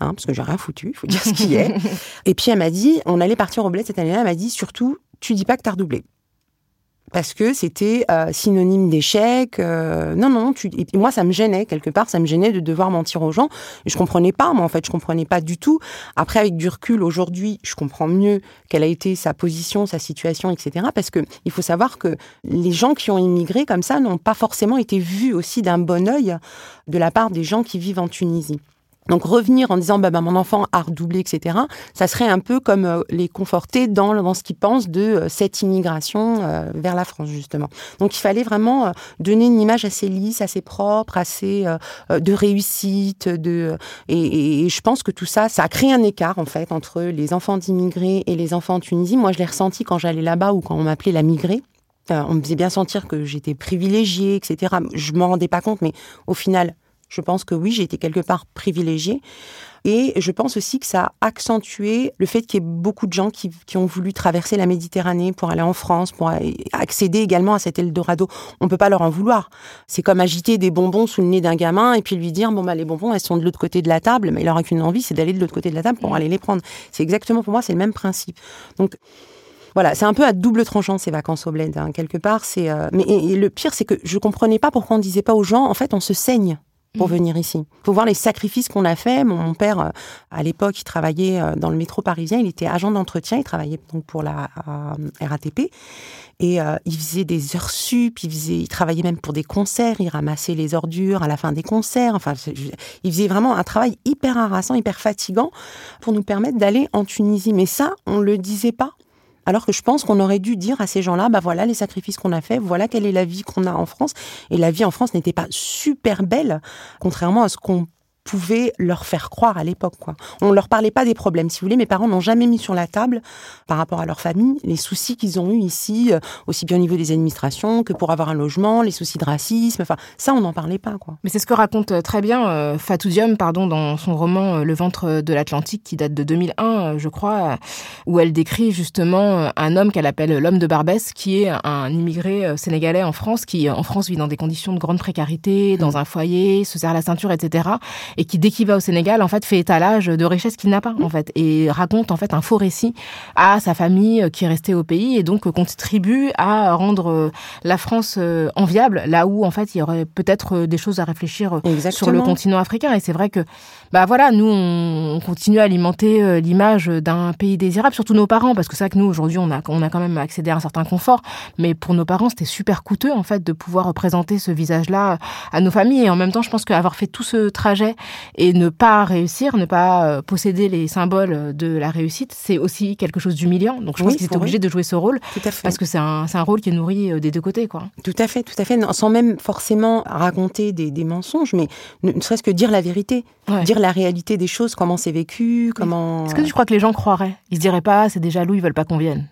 Hein, parce que j'ai rien foutu, il faut dire ce qui est. et puis elle m'a dit, on allait partir au bled cette année-là, elle m'a dit surtout, tu dis pas que t'as redoublé parce que c'était euh, synonyme d'échec. Euh, non, non, tu... et moi, ça me gênait quelque part, ça me gênait de devoir mentir aux gens. Et je comprenais pas, moi, en fait, je comprenais pas du tout. Après, avec du recul, aujourd'hui, je comprends mieux quelle a été sa position, sa situation, etc. Parce que il faut savoir que les gens qui ont immigré comme ça n'ont pas forcément été vus aussi d'un bon œil de la part des gens qui vivent en Tunisie. Donc revenir en disant bah, bah, mon enfant a redoublé, etc. Ça serait un peu comme euh, les conforter dans, dans ce qu'ils pensent de euh, cette immigration euh, vers la France justement. Donc il fallait vraiment donner une image assez lisse, assez propre, assez de réussite, de et, et, je pense que tout ça, ça a créé un écart en fait entre les enfants d'immigrés et les enfants en Tunisie. Moi je l'ai ressenti quand j'allais là-bas ou quand on m'appelait la migrée. on me faisait bien sentir que j'étais privilégiée, etc. Je m'en rendais pas compte, mais au final, je pense que oui, j'ai été quelque part privilégiée. Et je pense aussi que ça a accentué le fait qu'il y ait beaucoup de gens qui, ont voulu traverser la Méditerranée pour aller en France, pour accéder également à cet Eldorado. On ne peut pas leur en vouloir. C'est comme agiter des bonbons sous le nez d'un gamin et puis lui dire bon bah les bonbons elles sont de l'autre côté de la table, mais il n'aura qu'une envie, c'est d'aller de l'autre côté de la table pour mmh. aller les prendre. C'est exactement pour moi c'est le même principe. Donc voilà, c'est un peu à double tranchant ces vacances au bled, hein, quelque part. C'est, euh, mais le pire, c'est que je comprenais pas pourquoi on disait pas aux gens, en fait, on se saigne pour mm. venir ici. Il faut voir les sacrifices qu'on a fait. Mon, père, euh, à l'époque, il travaillait euh, dans le métro parisien. Il était agent d'entretien. Il travaillait donc pour la RATP. Et euh, il faisait des heures sup. Il, faisait, il travaillait même pour des concerts. Il ramassait les ordures à la fin des concerts. Enfin, il faisait vraiment un travail hyper harassant, hyper fatigant pour nous permettre d'aller en Tunisie. Mais ça, on le disait pas. Alors que je pense qu'on aurait dû dire à ces gens-là, bah voilà les sacrifices qu'on a faits, voilà quelle est la vie qu'on a en France. Et la vie en France n'était pas super belle, contrairement à ce qu'on pouvait leur faire croire à l'époque. Quoi. On leur parlait pas des problèmes. Si vous voulez, mes parents n'ont jamais mis sur la table, par rapport à leur famille, les soucis qu'ils ont eus ici, euh, aussi bien au niveau des administrations que pour avoir un logement, les soucis de racisme. Enfin, ça, on n'en parlait pas. Quoi. Mais c'est ce que raconte euh, très bien euh, Fatou Diom, pardon, dans son roman Le ventre de l'Atlantique, qui date de 2001, je crois, où elle décrit justement un homme qu'elle appelle l'homme de Barbès, qui est un immigré sénégalais en France, qui en France vit dans des conditions de grande précarité, dans un foyer, se serre la ceinture, etc et qui dès qu'il va au Sénégal en fait fait étalage de richesses qu'il n'a pas en fait et raconte en fait un faux récit à sa famille euh, qui est restée au pays et donc euh, contribue à rendre euh, la France enviable là où en fait il y aurait peut-être des choses à réfléchir sur le continent africain. Et c'est vrai que bah voilà nous on, continue à alimenter l'image d'un pays désirable surtout nos parents parce que c'est vrai que nous aujourd'hui on a on a quand même accédé à un certain confort mais pour nos parents c'était super coûteux en fait de pouvoir représenter ce visage là à nos familles. Et en même temps je pense qu'avoir fait tout ce trajet et ne pas réussir, ne pas euh, posséder les symboles de la réussite, c'est aussi quelque chose d'humiliant. Donc je pense qu'ils étaient obligés de jouer ce rôle parce que c'est un, un, rôle qui est nourri euh, des deux côtés. Quoi. Tout à fait, tout à fait. Sans même forcément raconter des, des mensonges, mais ne, serait-ce que dire la vérité, dire la réalité des choses, comment c'est vécu, comment... Est-ce que tu crois que les gens croiraient? Ils se diraient pas, c'est des jaloux, ils veulent pas qu'on vienne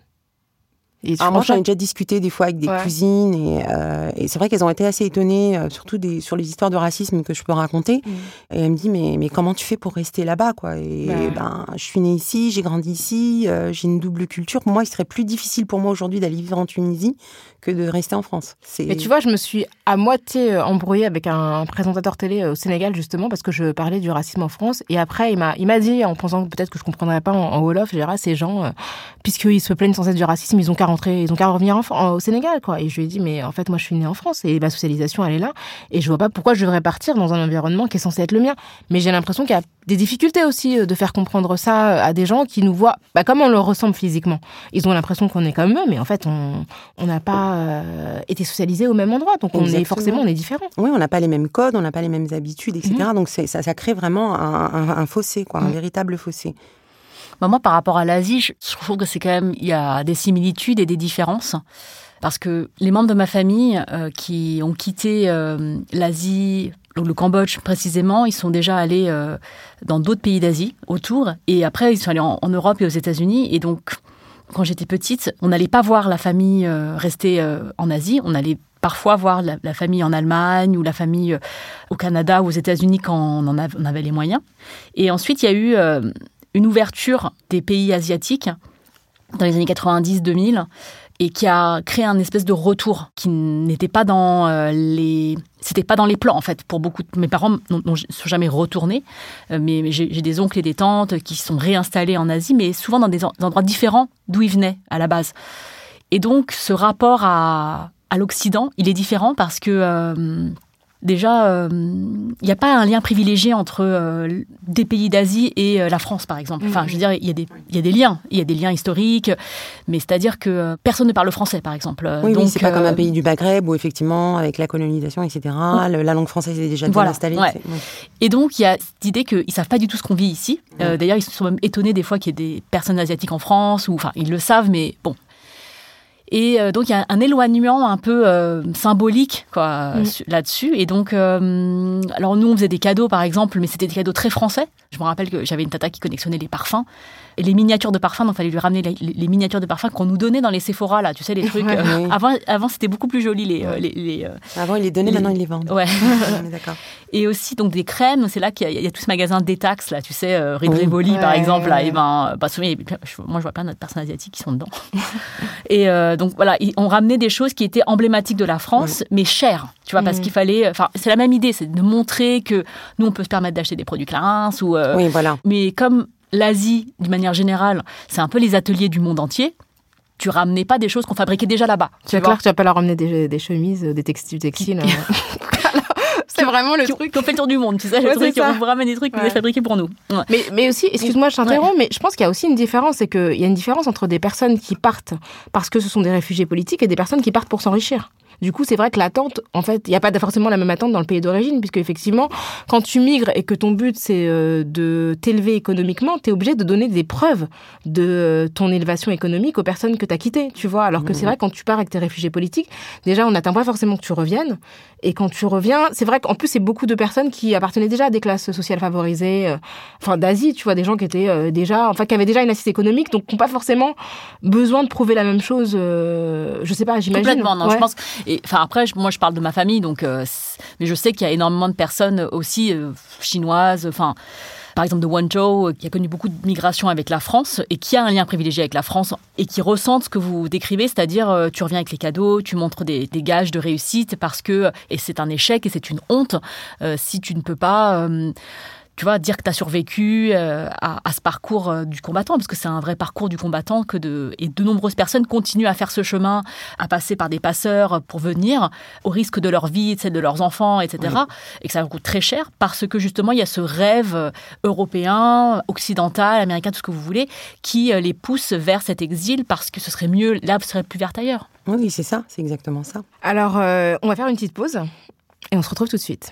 ah, moi, j'en ai déjà discuté des fois avec des cousines et, euh, et c'est vrai qu'elles ont été assez étonnées, euh, surtout des, sur les histoires de racisme que je peux raconter. Mm. Et elle me dit mais mais comment tu fais pour rester là-bas quoi? Et ben je suis née ici, j'ai grandi ici, euh, j'ai une double culture. Pour moi, il serait plus difficile pour moi aujourd'hui d'aller vivre en Tunisie que de rester en France. Mais tu vois, je me suis à moitié embrouillée avec un présentateur télé au Sénégal justement parce que je parlais du racisme en France et après il m'a il m'a dit en pensant peut-être que je comprendrais pas en, wolof, je dirais ces gens puisqu'ils se plaignent sans cesse du racisme, ils ont 40 ils ont qu'à revenir au Sénégal, quoi. Et je lui ai dit, mais en fait, moi, je suis née en France et ma socialisation, elle est là. Et je vois pas pourquoi je devrais partir dans un environnement qui est censé être le mien. Mais j'ai l'impression qu'il y a des difficultés aussi euh, de faire comprendre ça euh, à des gens qui nous voient, bah, comme on leur ressemble physiquement. Ils ont l'impression qu'on est comme eux, mais en fait, on n'a pas euh, été socialisés au même endroit. Donc, on est forcément, on est différents. Oui, on n'a pas les mêmes codes, on n'a pas les mêmes habitudes, etc. Mhm. Donc, ça, ça crée vraiment un, fossé, quoi, un mhm. véritable fossé. Bah, moi, par rapport à l'Asie, je trouve que c'est quand même, il y a des similitudes et des différences. Parce que les membres de ma famille euh, qui ont quitté euh, l'Asie, le Cambodge précisément, ils sont déjà allés euh, dans d'autres pays d'Asie autour. Et après, ils sont allés en, Europe et aux États-Unis. Et donc, quand j'étais petite, on n'allait pas voir la famille rester en Asie. On allait parfois voir la, famille en Allemagne ou la famille au Canada ou aux États-Unis quand on en avait les moyens. Et ensuite, il y a eu une ouverture des pays asiatiques dans les années 90-2000 et qui a créé un espèce de retour qui n'était pas dans euh, les c'était pas dans les plans en fait pour beaucoup de mes parents ne sont jamais retournés. Euh, mais j'ai des oncles et des tantes qui sont réinstallés en Asie mais souvent dans des endroits différents d'où ils venaient à la base. Et donc ce rapport à, l'Occident il est différent parce que euh, déjà, il n'y a pas un lien privilégié entre des pays d'Asie et la France, par exemple. Enfin, je veux dire, il y, a des, y a des liens, il y a des liens historiques, mais c'est-à-dire que personne ne parle français, par exemple. Oui, Donc, oui, c'est pas comme un pays du Maghreb où effectivement, avec la colonisation, etc., la langue française est déjà bien installée. Et donc, il y a cette idée qu'ils savent pas du tout ce qu'on vit ici. D'ailleurs, ils sont même étonnés des fois qu'il y ait des personnes asiatiques en France, ou enfin, ils le savent, mais bon, et euh, donc, il y a un éloignement un peu euh, symbolique quoi, mm. là-dessus. Et donc, euh, alors nous, on faisait des cadeaux, par exemple, mais c'était des cadeaux très français. Je me rappelle que j'avais une tata qui collectionnait les parfums. Et les miniatures de parfums, donc il fallait lui ramener les, miniatures de parfums qu'on nous donnait dans les Sephora, là, tu sais, les trucs. Avant, avant c'était beaucoup plus joli. Les, les, avant, ils les donnaient, maintenant, ils les vendent. Ouais. d'accord. Et aussi, donc, des crèmes. C'est là qu'il y, a tout ce magasin détax, là, tu sais, euh, Rivoli, par exemple. Là, et ben, bah, moi, je vois plein de personnes asiatiques qui sont dedans. et donc, voilà, on ramenait des choses qui étaient emblématiques de la France, mais chères, tu vois, parce mm. qu'il fallait. Enfin, c'est la même idée, c'est de montrer que nous, on peut se permettre d'acheter des produits Clarins ou. Euh, oui, voilà. Mais comme l'Asie, d'une manière générale, c'est un peu les ateliers du monde entier. Tu ramenais pas des choses qu'on fabriquait déjà là-bas. C'est clair que tu vas pas leur ramener des, chemises, des textiles textiles. c'est vraiment le truc. Qui ont fait le tour du monde, tu sais, le truc, on vous ramène des trucs ouais. fabriqués pour nous. Mais, mais aussi, excuse-moi, je t'interromps, mais je pense qu'il y a aussi une différence, c'est qu'il y a une différence entre des personnes qui partent parce que ce sont des réfugiés politiques et des personnes qui partent pour s'enrichir. Du coup, c'est vrai que l'attente, en fait, il n'y a pas forcément la même attente dans le pays d'origine, puisque effectivement, quand tu migres et que ton but c'est euh, de t'élever économiquement, tu es obligé de donner des preuves de euh, ton élévation économique aux personnes que tu as quittées, tu vois. Alors que c'est mmh. vrai, quand tu pars avec tes réfugiés politiques, déjà, on n'attend pas forcément que tu reviennes. Et quand tu reviens, c'est vrai qu'en plus, c'est beaucoup de personnes qui appartenaient déjà à des classes sociales favorisées, euh, enfin d'Asie, tu vois, des gens qui étaient déjà, enfin, qui avaient déjà une assise économique, donc qui n'ont pas forcément besoin de prouver la même chose. je sais pas, j'imagine. Complètement, non. Je pense enfin après, moi je parle de ma famille, donc, euh, mais je sais qu'il y a énormément de personnes aussi euh, chinoises, enfin. Par exemple, de Wenzhou, euh, qui a connu beaucoup de migration avec la France et qui a un lien privilégié avec la France et qui ressent ce que vous décrivez, c'est-à-dire tu reviens avec les cadeaux, tu montres des, gages de réussite parce que, et c'est un échec et c'est une honte, si tu ne peux pas tu vois, dire que tu as survécu euh, à, ce parcours euh, du combattant, parce que c'est un vrai parcours du combattant que de, et de nombreuses personnes continuent à faire ce chemin, à passer par des passeurs pour venir, au risque de leur vie, celle de leurs enfants, etc. Et que ça coûte très cher, parce que justement, il y a ce rêve euh, européen, occidental, américain, tout ce que vous voulez, qui les pousse vers cet exil, parce que ce serait mieux, l'herbe serait plus verte ailleurs. Oui, c'est ça, c'est exactement ça. Alors, on va faire une petite pause, et on se retrouve tout de suite.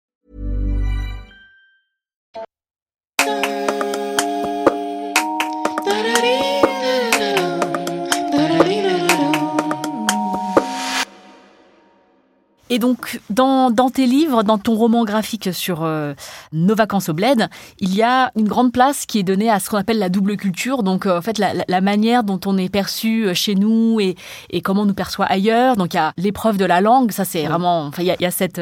Et donc, dans, tes livres, dans ton roman graphique sur euh, nos vacances au bled, il y a une grande place qui est donnée à ce qu'on appelle la double culture. Donc, euh, en fait, la, manière dont on est perçu euh, chez nous et, comment on nous perçoit ailleurs. Donc, il y a l'épreuve de la langue. Ça, c'est vraiment. Enfin, il y a, cette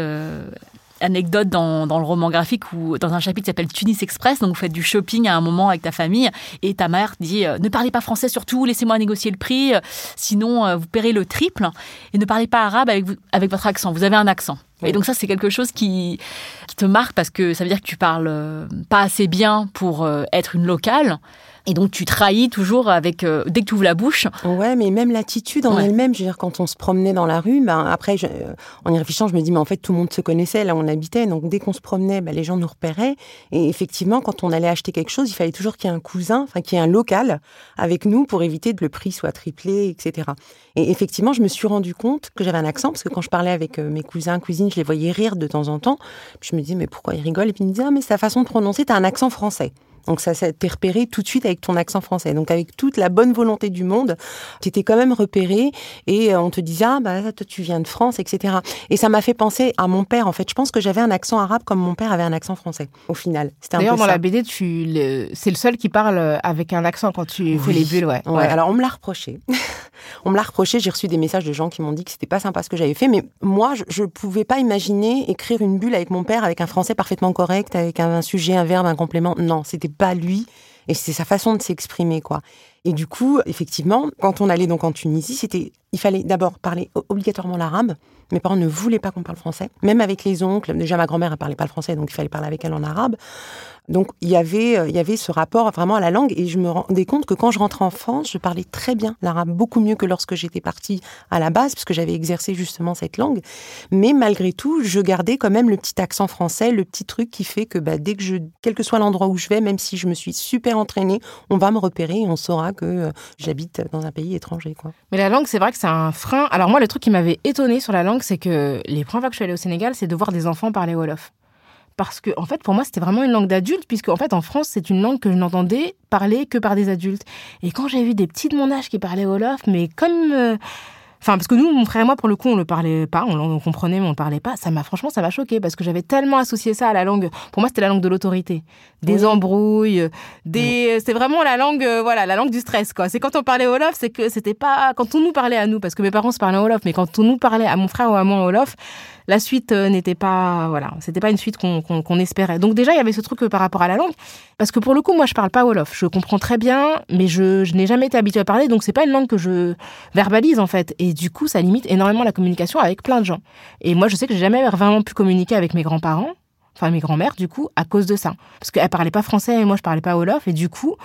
anecdote dans, dans, le roman graphique ou dans un chapitre qui s'appelle Tunis Express. Donc, vous faites du shopping à un moment avec ta famille et ta mère dit euh, ne parlez pas français surtout, laissez-moi négocier le prix, euh, sinon euh, vous paierez le triple. Et ne parlez pas arabe avec, avec votre accent. Vous avez un accent. Et donc ça, c'est quelque chose qui, qui te marque parce que ça veut dire que tu parles pas assez bien pour être une locale. Et donc tu trahis toujours avec euh, dès que tu ouvres la bouche. Ouais, mais même l'attitude en elle-même, je veux dire quand on se promenait dans la rue, ben après euh, en y réfléchissant, je me dis mais en fait tout le monde se connaissait là où on habitait, donc dès qu'on se promenait, ben, les gens nous repéraient. Et effectivement, quand on allait acheter quelque chose, il fallait toujours qu'il y ait un cousin, enfin qu'il y ait un local avec nous pour éviter que le prix soit triplé, etc. Et effectivement, je me suis rendu compte que j'avais un accent parce que quand je parlais avec euh, mes cousins, cousines, je les voyais rire de temps en temps. Puis je me disais mais pourquoi ils rigolent? Et puis ils me disaient ah mais c'est ta façon de prononcer, t'as un accent français. Donc ça, ça t'est repéré tout de suite avec ton accent français. Donc avec toute la bonne volonté du monde, tu étais quand même repéré et euh, on te disait ah bah toi tu viens de France, etc. Et ça m'a fait penser à mon père en fait. Je pense que j'avais un accent arabe comme mon père avait un accent français. Au final, c'était un D'ailleurs, dans ça. la BD, tu le... c'est le seul qui parle euh, avec un accent quand tu fais Oui. les bulles, ouais. Ouais, Alors on me l'a reproché. on me l'a reproché. J'ai reçu des messages de gens qui m'ont dit que c'était pas sympa ce que j'avais fait, mais moi je, je pouvais pas imaginer écrire une bulle avec mon père avec un français parfaitement correct, avec un, un sujet, un verbe, un complément. Non, c'était pas lui. Et c'est sa façon de s'exprimer, quoi. Et du coup, effectivement, quand on allait donc en Tunisie, c'était, il fallait d'abord parler obligatoirement l'arabe. Mes parents ne voulaient pas qu'on parle français, même avec les oncles. Déjà, ma grand-mère ne parlait pas le français, donc il fallait parler avec elle en arabe. Donc il y avait, euh, il y avait ce rapport vraiment à la langue, et je me rendais compte que quand je rentrais en France, je parlais très bien l'arabe, beaucoup mieux que lorsque j'étais partie à la base, parce que j'avais exercé justement cette langue. Mais malgré tout, je gardais quand même le petit accent français, le petit truc qui fait que bah, dès que je, quel que soit l'endroit où je vais, même si je me suis super entraînée, on va me repérer et on saura que euh, j'habite dans un pays étranger, quoi. Mais la langue, c'est vrai que c'est un frein. Alors moi, le truc qui m'avait étonné sur la langue, c'est que les premières fois que je suis allée au Sénégal, c'est de voir des enfants parler Wolof. Parce que, en fait, pour moi, c'était vraiment une langue d'adulte, puisque, en fait, en France, c'est une langue que je n'entendais parler que par des adultes. Et quand j'ai vu des petits de mon âge qui parlaient Wolof, mais comme. euh, Enfin, parce que nous, mon frère et moi, pour le coup, on le parlait pas, on, on comprenait, mais on le parlait pas. Ça m'a, franchement, ça m'a choqué parce que j'avais tellement associé ça à la langue. Pour moi, c'était la langue de l'autorité. Des Oui. embrouilles, des, c'est vraiment la langue, euh, voilà, la langue du stress, quoi. C'est quand on parlait Wolof, c'est que c'était pas, quand on nous parlait à nous, parce que mes parents se parlaient en Wolof, mais quand on nous parlait à mon frère ou à moi Wolof, la suite euh, n'était pas, voilà, c'était pas une suite qu'on espérait. Donc déjà, il y avait ce truc euh, par rapport à la langue, parce que pour le coup, moi, je parle pas Wolof. Je comprends très bien, mais je, je n'ai jamais été habituée à parler, donc c'est pas une langue que je verbalise en fait. Et du coup, ça limite énormément la communication avec plein de gens. Et moi, je sais que j'ai jamais vraiment pu communiquer avec mes grands-parents, enfin mes grands-mères, du coup, à cause de ça, parce qu'elles parlaient pas français et moi, je parlais pas Wolof, et du coup,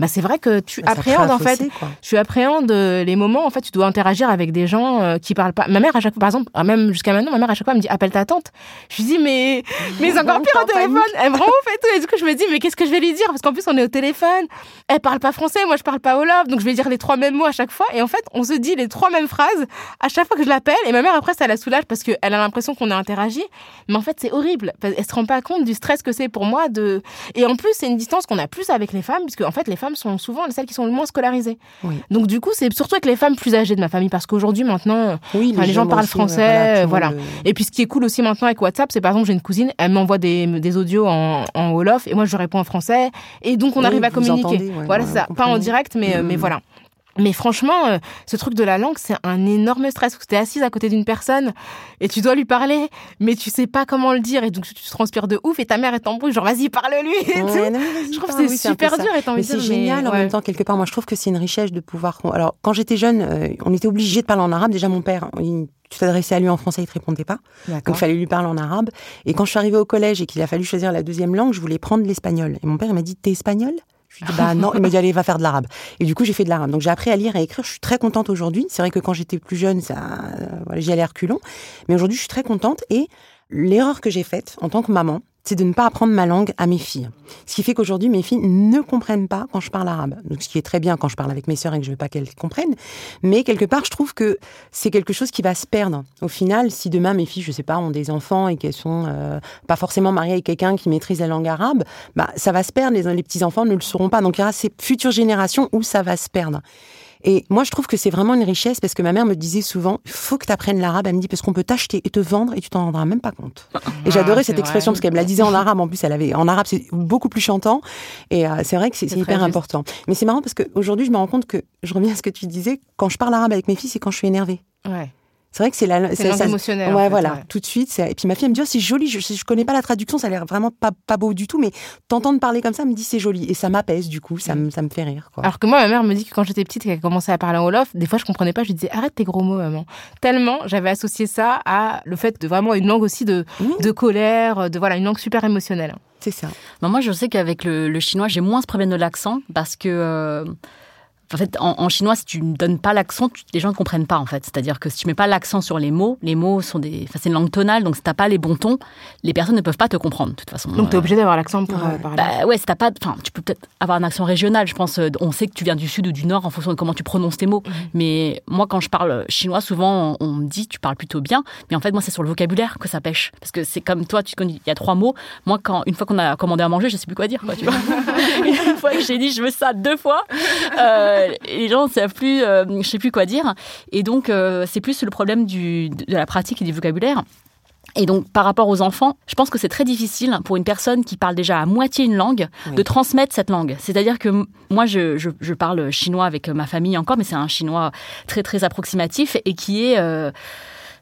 bah c'est vrai que tu un appréhendes en fait. tu appréhendes euh, les moments en fait tu dois interagir avec des gens euh, qui parlent pas. Ma mère à chaque fois par exemple ah, même jusqu'à maintenant ma mère à chaque fois elle me dit appelle ta tante. Je lui dis mais mais c'est encore pire au téléphone. Elle me rend ouf et tout. Et du coup je me dis mais qu'est-ce que je vais lui dire? Parce qu'en plus on est au téléphone. Elle parle pas français moi je parle pas Wolof. Donc je vais dire les trois mêmes mots à chaque fois. Et en fait on se dit les trois mêmes phrases à chaque fois que je l'appelle. Et ma mère après ça la soulage parce qu'elle a l'impression qu'on a interagi. Mais en fait c'est horrible. Elle se rend pas compte du stress que c'est pour moi de et en plus c'est une distance qu'on a plus avec les femmes puisque en fait les femmes sont souvent celles qui sont le moins scolarisées Oui. donc du coup, c'est surtout avec les femmes plus âgées de ma famille, parce qu'aujourd'hui maintenant, Oui, les gens parlent aussi, français, voilà. et puis ce qui est cool aussi maintenant avec WhatsApp, c'est par exemple j'ai une cousine, elle m'envoie des, des audios en, en wolof et moi je réponds en français, et donc on Oui, arrive à communiquer. entendez, ouais, voilà, ouais, ça. Pas en direct, mais euh, mais Mhm. voilà. Mais franchement, euh, ce truc de la langue, c'est un énorme stress. Parce que tu es assise à côté d'une personne et tu dois lui parler, mais tu sais pas comment le dire. Et donc, tu tu transpires de ouf et ta mère est en bruit, genre, vas-y, parle-lui. et tout. Non, Je trouve que c'est oui, super dur et Mais c'est génial en ouais. même temps quelque part. Moi, je trouve que c'est une richesse de pouvoir. Alors, quand j'étais jeune, euh, on était obligé de parler en arabe. Déjà, mon père, il- tu t'adressais à lui en français, il te répondait pas. Donc, il fallait lui parler en arabe. Et quand je suis arrivée au collège et qu'il a fallu choisir la deuxième langue, je voulais prendre l'espagnol. Et mon père, il m'a dit, t'es espagnol Je lui bah non. Il m'a dit, allez, va faire de l'arabe. Et du coup, j'ai fait de l'arabe. Donc, j'ai appris à lire et à écrire. Je suis très contente aujourd'hui. C'est vrai que quand j'étais plus jeune, ça, euh, voilà, j'y allais reculons. Mais aujourd'hui, je suis très contente. Et l'erreur que j'ai faite en tant que maman, c'est de ne pas apprendre ma langue à mes filles. Ce qui fait qu'aujourd'hui, mes filles ne comprennent pas quand je parle arabe. Donc, ce qui est très bien quand je parle avec mes sœurs et que je veux pas qu'elles comprennent. Mais quelque part, je trouve que c'est quelque chose qui va se perdre. Au final, si demain mes filles, je sais pas, ont des enfants et qu'elles sont euh, pas forcément mariées avec quelqu'un qui maîtrise la langue arabe, bah, ça va se perdre. Les, les petits-enfants ne le sauront pas. Donc, il y aura ces futures générations où ça va se perdre. Et moi, je trouve que c'est vraiment une richesse parce que ma mère me disait souvent, il faut que tu apprennes l'arabe. Elle me dit, parce qu'on peut t'acheter et te vendre et tu t'en rendras même pas compte. Et j'adorais Ah, c'est cette expression vrai. parce qu'elle me la disait en arabe. En plus, elle avait, en arabe, c'est beaucoup plus chantant. Et euh, c'est vrai que c'est hyper juste. important. Mais c'est marrant parce qu'aujourd'hui, je me rends compte que, je reviens à ce que tu disais, quand je parle arabe avec mes filles, c'est quand je suis énervée. Ouais. C'est vrai que c'est la, C'est langue émotionnelle, en Ouais, fait, voilà, ouais. tout de suite. c'est- Et puis ma fille elle me dit, oh, c'est joli. Je, je connais pas la traduction, ça a l'air vraiment pas, pas beau du tout, mais t'entendre parler comme ça elle me dit c'est joli et ça m'apaise du coup, ça, me- ça me fait rire. Quoi. Alors que moi, ma mère me dit que quand j'étais petite et qu'elle commençait à parler en Wolof, des fois je comprenais pas, je lui disais arrête tes gros mots, maman. Tellement j'avais associé ça à le fait de vraiment une langue aussi de, Oui. de colère, de voilà, une langue super émotionnelle. C'est ça. Bah, moi, je sais qu'avec le, le chinois, j'ai moins ce problème de l'accent parce que. euh, En fait, en, en chinois, si tu ne donnes pas l'accent, tu- les gens ne comprennent pas, en fait. C'est-à-dire que si tu mets pas l'accent sur les mots, les mots sont des. Enfin, c'est une langue tonale, donc si t'as pas les bons tons, les personnes ne peuvent pas te comprendre, de toute façon. Donc, t'es Euh, obligé d'avoir l'accent pour euh, parler. bah ouais, si t'as pas, enfin, tu peux peut-être avoir un accent régional. Je pense, euh, on sait que tu viens du sud ou du nord en fonction de comment tu prononces tes mots. Mais moi, quand je parle chinois, souvent, on, on me dit, tu parles plutôt bien. Mais en fait, moi, c'est sur le vocabulaire que ça pêche. Parce que c'est comme toi, tu connais, il y a trois mots. Moi, quand une fois qu'on a commandé à manger, je sais plus quoi dire. Quoi, tu vois une fois que j'ai dit, je veux ça deux fois, euh, les gens ne savent plus, euh, je sais plus quoi dire. Et donc, euh, c'est plus le problème du, de la pratique et du vocabulaire. Et donc, par rapport aux enfants, je pense que c'est très difficile pour une personne qui parle déjà à moitié une langue Oui. de transmettre cette langue. C'est-à-dire que moi, je, je- je parle chinois avec ma famille encore, mais c'est un chinois très, très approximatif et qui est... euh,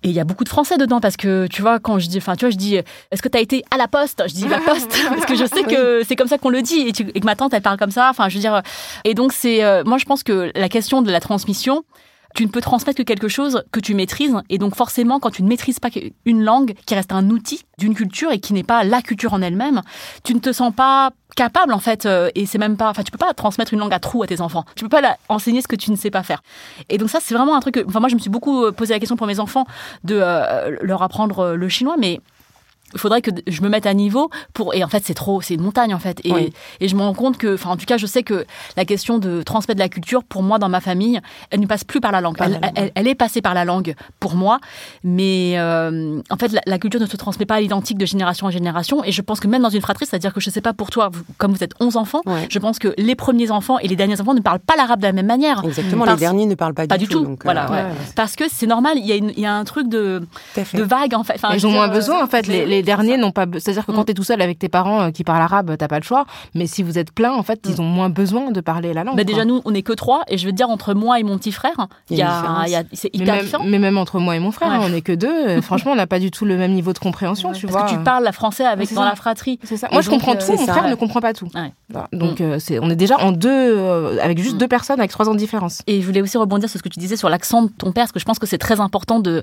et il y a beaucoup de français dedans parce que tu vois quand je dis enfin tu vois je dis est-ce que tu as été à la poste? Je dis la poste parce que je sais que c'est comme ça qu'on le dit et, tu- et que ma tante elle parle comme ça enfin je veux dire et donc c'est euh, moi je pense que la question de la transmission tu ne peux transmettre que quelque chose que tu maîtrises. Et donc forcément, quand tu ne maîtrises pas une langue qui reste un outil d'une culture et qui n'est pas la culture en elle-même, tu ne te sens pas capable en fait. euh, Et c'est même pas, enfin, tu peux pas transmettre une langue à trous à tes enfants. Tu peux pas la- enseigner ce que tu ne sais pas faire. Et donc ça, c'est vraiment un truc. Enfin, moi, je me suis beaucoup euh, posé la question pour mes enfants de euh, leur apprendre le chinois, mais il faudrait que je me mette à niveau pour et en fait c'est trop c'est une montagne en fait et, Oui. et je me rends compte que enfin en tout cas je sais que la question de transmettre la culture pour moi dans ma famille elle ne passe plus par la langue Par elle, la langue. elle- elle est passée par la langue pour moi mais euh, en fait la, la culture ne se transmet pas à l'identique de génération en génération et je pense que même dans une fratrie c'est à dire que je sais pas pour toi vous- comme vous êtes 11 enfants je pense que les premiers enfants et les derniers enfants ne parlent pas l'arabe de la même manière Exactement, Parce- les derniers ne parlent pas, pas du tout, donc, euh, voilà ouais. ouais. parce que c'est normal il y, a une- il y a un truc de, tout à fait. de vague en fait Enfin, Ils ont moins besoin en fait. Les, les derniers n'ont pas. C'est-à-dire que quand Mm. tu es tout seul avec tes parents euh, qui parlent arabe, t'as pas le choix. Mais si vous êtes plein, en fait, ils ont moins besoin de parler la langue. Bah déjà nous on est que trois et je veux dire entre moi et mon petit frère il y a, c'est mais hyper même, différent mais même entre moi et mon frère, Ouais. hein, on est que deux. euh, Franchement, on n'a pas du tout le même niveau de compréhension, tu vois. parce que tu parles la français avec dans ça. la fratrie C'est ça. Et Moi, je donc, comprends euh, tout. Mon ça, frère ouais. ne comprend pas tout. Ouais. Voilà. Donc, c'est, on est déjà en deux, euh, avec juste Mm. deux personnes avec trois ans de différence. Et je voulais aussi rebondir sur ce que tu disais sur l'accent de ton père, parce que je pense que c'est très important de...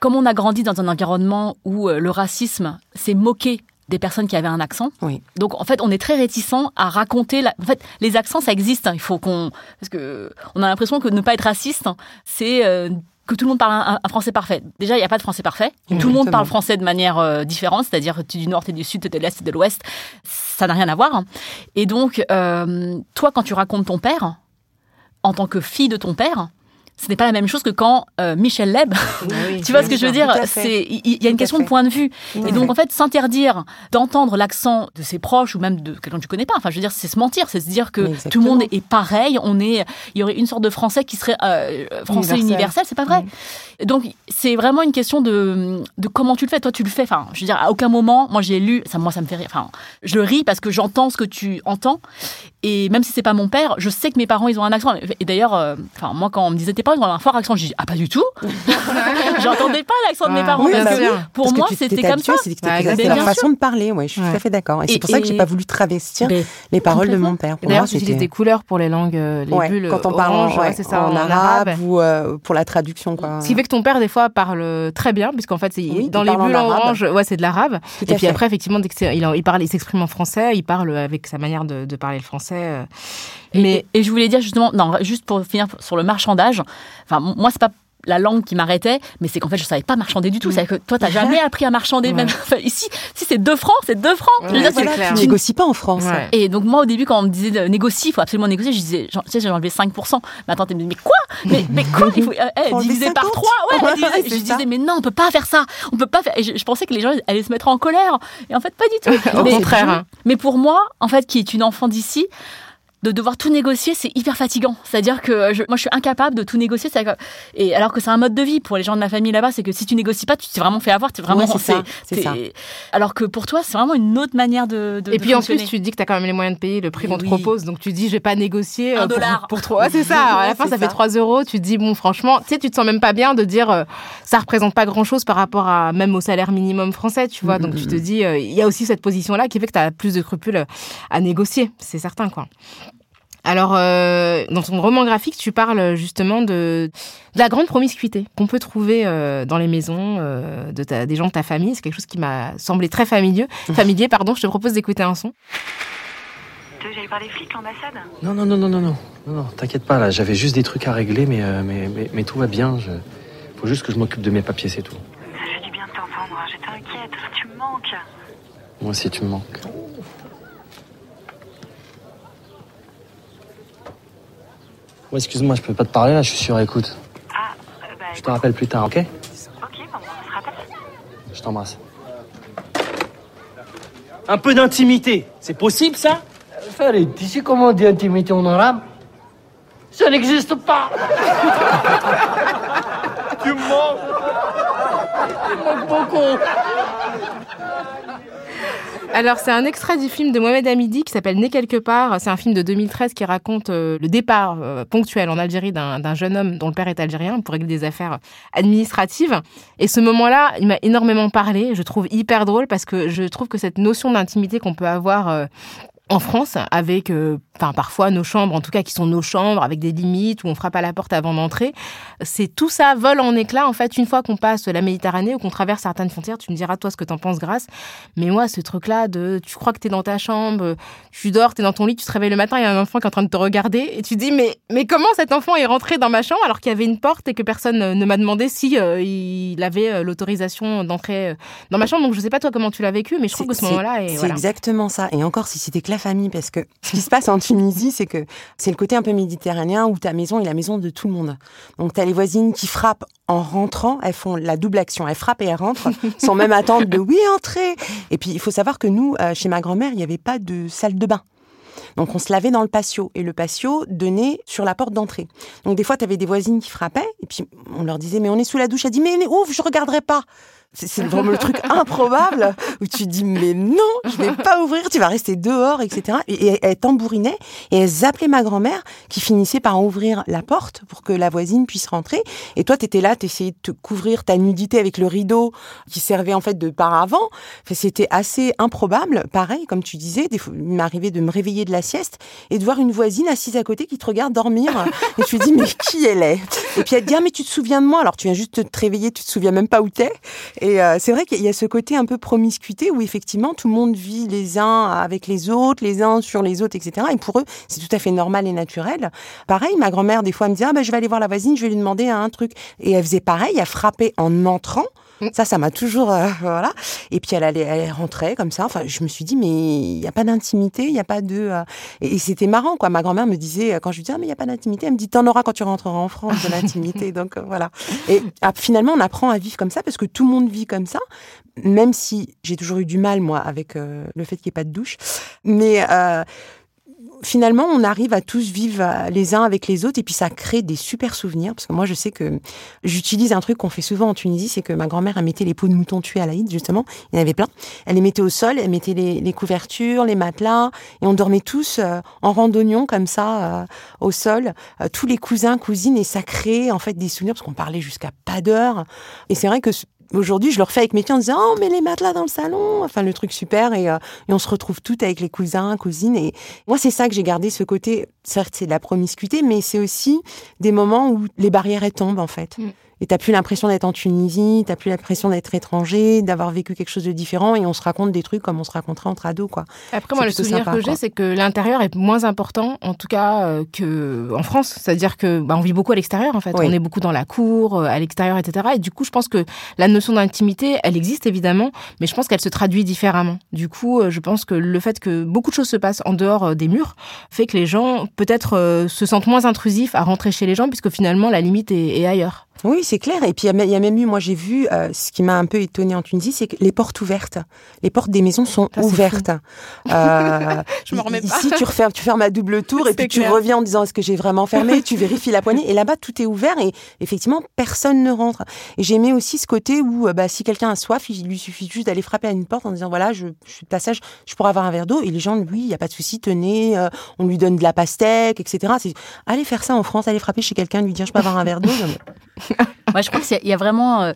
Comme on a grandi dans un environnement où euh, le racisme s'est moqué des personnes qui avaient un accent. Oui. Donc en fait, on est très réticent à raconter. La... En fait, les accents, ça existe. hein. Il faut qu'on parce que on a l'impression que ne pas être raciste, c'est euh, que tout le monde parle un, un français parfait. Déjà, il n'y a pas de français parfait. Tout le monde parle français de manière euh, différente, c'est-à-dire tu es du nord, tu es du sud, tu es de l'est, tu es de l'ouest. Ça n'a rien à voir. Et donc, euh, toi, quand tu racontes ton père, en tant que fille de ton père, ce n'est pas la même chose que quand euh, Michel Leb, tu vois ce que je veux dire. C'est il y, a une Tout question de point de vue. Tout Et donc fait. en fait, s'interdire d'entendre l'accent de ses proches ou même de quelqu'un que tu connais pas. Enfin, je veux dire, c'est se mentir, c'est se dire que tout le monde est pareil. On est, il y aurait une sorte de français qui serait euh, français Universel. universel. C'est pas vrai. Donc c'est vraiment une question de de comment tu le fais. Toi, tu le fais. Enfin, je veux dire, à aucun moment, moi j'ai lu, ça, moi ça me fait rire. Enfin, je ris parce que j'entends ce que tu entends. Et même si c'est pas mon père, je sais que mes parents ils ont un accent. Et d'ailleurs, euh, enfin moi quand on me disait parents ils ont un fort accent, je dis ah pas du tout. J'entendais pas l'accent de mes Ah, parents oui, parce que oui. pour Parce moi c'était comme ça. C'est leur façon de parler, ouais, je suis Ouais. tout à fait d'accord. Et Et- c'est pour ça que j'ai et- pas voulu travestir Mais- les paroles de mon père. Et Pour D'ailleurs, c'était- des couleurs pour les langues, euh, les Ouais, bulles quand on parle en, orange, ouais, ouais, c'est ça, en arabe ou euh, pour la traduction. Quoi. Ce qui fait que ton père, des fois, parle très bien, puisqu'en fait, c'est- Oui, dans les bulles en orange, ouais, c'est de l'arabe. Et puis après, effectivement, il, parle, il s'exprime en français, il parle avec sa manière de, parler le français. euh. Et, Mais et je voulais dire justement, non, juste pour finir sur le marchandage. Enfin, moi c'est pas la langue qui m'arrêtait, mais c'est qu'en fait je savais pas marchander du tout. C'est que toi t'as jamais appris à marchander. Même enfin, ici, si c'est deux francs, c'est deux francs. Ouais, dire, clair. Tu négocies pas en France. Ouais. Et donc moi au début quand on me disait de négocier, il faut absolument négocier, je disais, tu sais, j'ai enlevé 5%. Ma tante elle me dit mais quoi? Mais mais quoi? Il faut euh, eh, diviser par 50. 3 Ouais, elle disait- Ouais, je disais mais non, on peut pas faire ça. On peut pas faire. Et je, je pensais que les gens allaient se mettre en colère. Et en fait pas du tout. Au Mais- contraire, hein. Mais pour moi, en fait, qui est une enfant d'ici, de devoir tout négocier, c'est hyper fatigant. C'est-à-dire que je- moi, je suis incapable de tout négocier. Et alors que c'est un mode de vie pour les gens de ma famille là-bas, c'est que si tu négocies pas, tu t'es vraiment fait avoir. Tu vraiment. Ouais, c'est ça, c'est t'es- ça. Alors que pour toi, c'est vraiment une autre manière de. de Et de puis en plus, tu te dis que tu as quand même les moyens de payer le prix qu'on te propose. Donc tu dis, je vais pas négocier Un euh, pour, dollar. pour trois. C'est ça. Alors, à la fin, ça fait ça. 3 euros. Tu te dis, bon, franchement, tu sais, tu te sens même pas bien de dire, euh, ça représente pas grand chose par rapport à même au salaire minimum français, tu vois. Donc tu te dis, euh, il y a aussi cette position-là qui fait que tu as plus de scrupules à négocier. C'est certain, quoi. Alors, euh, dans ton roman graphique, tu parles justement de, de la grande promiscuité qu'on peut trouver euh, dans les maisons euh, de ta- des gens de ta famille. C'est quelque chose qui m'a semblé très familier. Familier, pardon. Je te propose d'écouter un son. Tu veux que j'aille voir les flics, l'ambassade? Non, non, non, non, non, non, non, non, t'inquiète pas, là, j'avais juste des trucs à régler, mais, euh, mais, mais, mais tout va bien. Je... Faut juste que je m'occupe de mes papiers, c'est tout. Ça fait du bien de t'entendre. J'étais inquiète. Tu me manques. Moi aussi, tu me manques. Ouais, excuse-moi, je peux pas te parler là, je suis sur écoute. Ah, euh, bah, Je te rappelle plus tard, ok ok, bon, on se rappelle. Je t'embrasse. Un peu d'intimité, c'est possible ça? Farid, tu sais comment on dit intimité en arabe? Ça n'existe pas Tu me manques Alors, c'est un extrait du film de Mohamed Hamidi qui s'appelle Né quelque part. C'est un film de 2013 qui raconte euh, le départ euh, ponctuel en Algérie d'un jeune homme dont le père est algérien pour régler des affaires administratives. Et ce moment-là, il m'a énormément parlé. Je trouve hyper drôle parce que je trouve que cette notion d'intimité qu'on peut avoir euh, en France, avec, euh, enfin parfois nos chambres, en tout cas qui sont nos chambres, avec des limites où on frappe à la porte avant d'entrer, c'est tout ça vole en éclats en fait une fois qu'on passe la Méditerranée ou qu'on traverse certaines frontières. Tu me diras toi ce que t'en penses, grâce. Mais moi, ce truc-là de, tu crois que t'es dans ta chambre, tu dors, t'es dans ton lit, tu te réveilles le matin, il y a un enfant qui est en train de te regarder et tu dis mais mais comment cet enfant est rentré dans ma chambre alors qu'il y avait une porte et que personne ne m'a demandé si euh, il avait euh, l'autorisation d'entrer dans ma chambre? Donc je sais pas toi comment tu l'as vécu, mais je trouve que ce moment-là est C'est voilà. exactement ça. Et encore, si c'était que la famille, parce que ce qui se passe en Tunisie, c'est que c'est le côté un peu méditerranéen où ta maison est la maison de tout le monde. Donc, tu as les voisines qui frappent en rentrant, elles font la double action. Elles frappent et elles rentrent sans même attendre de oui, entrez. Et puis, il faut savoir que nous, euh, chez ma grand-mère, il n'y avait pas de salle de bain. Donc on se lavait dans le patio et le patio donnait sur la porte d'entrée. Donc des fois tu avais des voisines qui frappaient et puis on leur disait mais on est sous la douche. Elle dit mais ouf je regarderai pas. C'est vraiment le truc improbable où tu dis mais non je vais pas ouvrir tu vas rester dehors etc. Et, et elles tambourinaient et elles appelaient ma grand-mère qui finissait par ouvrir la porte pour que la voisine puisse rentrer. Et toi t'étais là t'essayais de te couvrir ta nudité avec le rideau qui servait en fait de paravent. Enfin, C'était assez improbable. Pareil, comme tu disais, il m'arrivait de me réveiller de la sieste et de voir une voisine assise à côté qui te regarde dormir. et tu te dis, mais qui elle est? Et puis elle te dit, ah, mais tu te souviens de moi Alors tu viens juste te réveiller, tu te souviens même pas où t'es. Et euh, c'est vrai qu'il y a ce côté un peu promiscuité où effectivement tout le monde vit les uns avec les autres, les uns sur les autres, etc. Et pour eux, c'est tout à fait normal et naturel. Pareil, ma grand-mère, des fois, elle me disait, ah, ben, je vais aller voir la voisine, je vais lui demander un truc. Et elle faisait pareil, elle frappait en entrant. Ça, ça m'a toujours, euh, voilà. Et puis elle allait, elle rentrait comme ça. Enfin, je me suis dit, mais il n'y a pas d'intimité, il n'y a pas de. euh, Et, et c'était marrant, quoi. Ma grand-mère me disait, euh, quand je lui disais, ah, mais il n'y a pas d'intimité, elle me dit, t'en auras quand tu rentreras en France, de l'intimité. Donc euh, voilà. Et ah, finalement, on apprend à vivre comme ça parce que tout le monde vit comme ça, même si j'ai toujours eu du mal, moi, avec le fait qu'il n'y ait pas de douche. Mais. Finalement, on arrive à tous vivre euh, les uns avec les autres et puis ça crée des super souvenirs. Parce que moi, je sais que j'utilise un truc qu'on fait souvent en Tunisie, c'est que ma grand-mère, elle mettait les peaux de mouton tués à l'Aïd, justement. Il y en avait plein. Elle les mettait au sol, elle mettait les, couvertures, les matelas, et on dormait tous euh, en randonnion comme ça, euh, au sol, euh, tous les cousins, cousines, et ça crée en fait des souvenirs, parce qu'on parlait jusqu'à pas d'heure. Et c'est vrai que Aujourd'hui, je le refais avec mes filles en disant Oh, mais les matelas dans le salon Enfin, le truc super. Et, euh, et on se retrouve toutes avec les cousins, cousines. Et moi, c'est ça que j'ai gardé, ce côté. Certes, c'est de la promiscuité, mais c'est aussi des moments où les barrières elles tombent, en fait. Mm. Et t'as plus l'impression d'être en Tunisie, t'as plus l'impression d'être étranger, d'avoir vécu quelque chose de différent, et on se raconte des trucs comme on se raconterait entre ados, quoi. Après, moi, le souvenir sympa, que j'ai, c'est que l'intérieur est moins important, en tout cas, euh, que en France. C'est-à-dire que bah, on vit beaucoup à l'extérieur, en fait. Oui. On est beaucoup dans la cour, euh, à l'extérieur, etc. Et du coup, je pense que la notion d'intimité, elle existe évidemment, mais je pense qu'elle se traduit différemment. Du coup, euh, je pense que le fait que beaucoup de choses se passent en dehors euh, des murs fait que les gens, peut-être, euh, se sentent moins intrusifs à rentrer chez les gens, puisque finalement, la limite est, est ailleurs. Oui, c'est clair. Et puis, il y a même- il y, a même eu, moi, j'ai vu, euh, ce qui m'a un peu étonné en Tunisie, c'est que les portes ouvertes. Les portes des maisons sont ouvertes. Euh, Je me remets pas. Ici, tu refermes, tu fermes à double tour et puis tu reviens en disant est-ce que j'ai vraiment fermé? Tu vérifies la poignée. Et là-bas, tout est ouvert et effectivement, personne ne rentre. Et j'aimais aussi ce côté où, euh, bah, si quelqu'un a soif, il lui suffit juste d'aller frapper à une porte en disant voilà, je, je suis de passage, je pourrais avoir un verre d'eau. Et les gens, oui, il n'y a pas de souci, tenez, euh, on lui donne de la pastèque, etc. Allez faire ça en France, allez frapper chez quelqu'un, lui dire je peux avoir un verre d'eau. Moi, je crois qu'il y a vraiment. euh,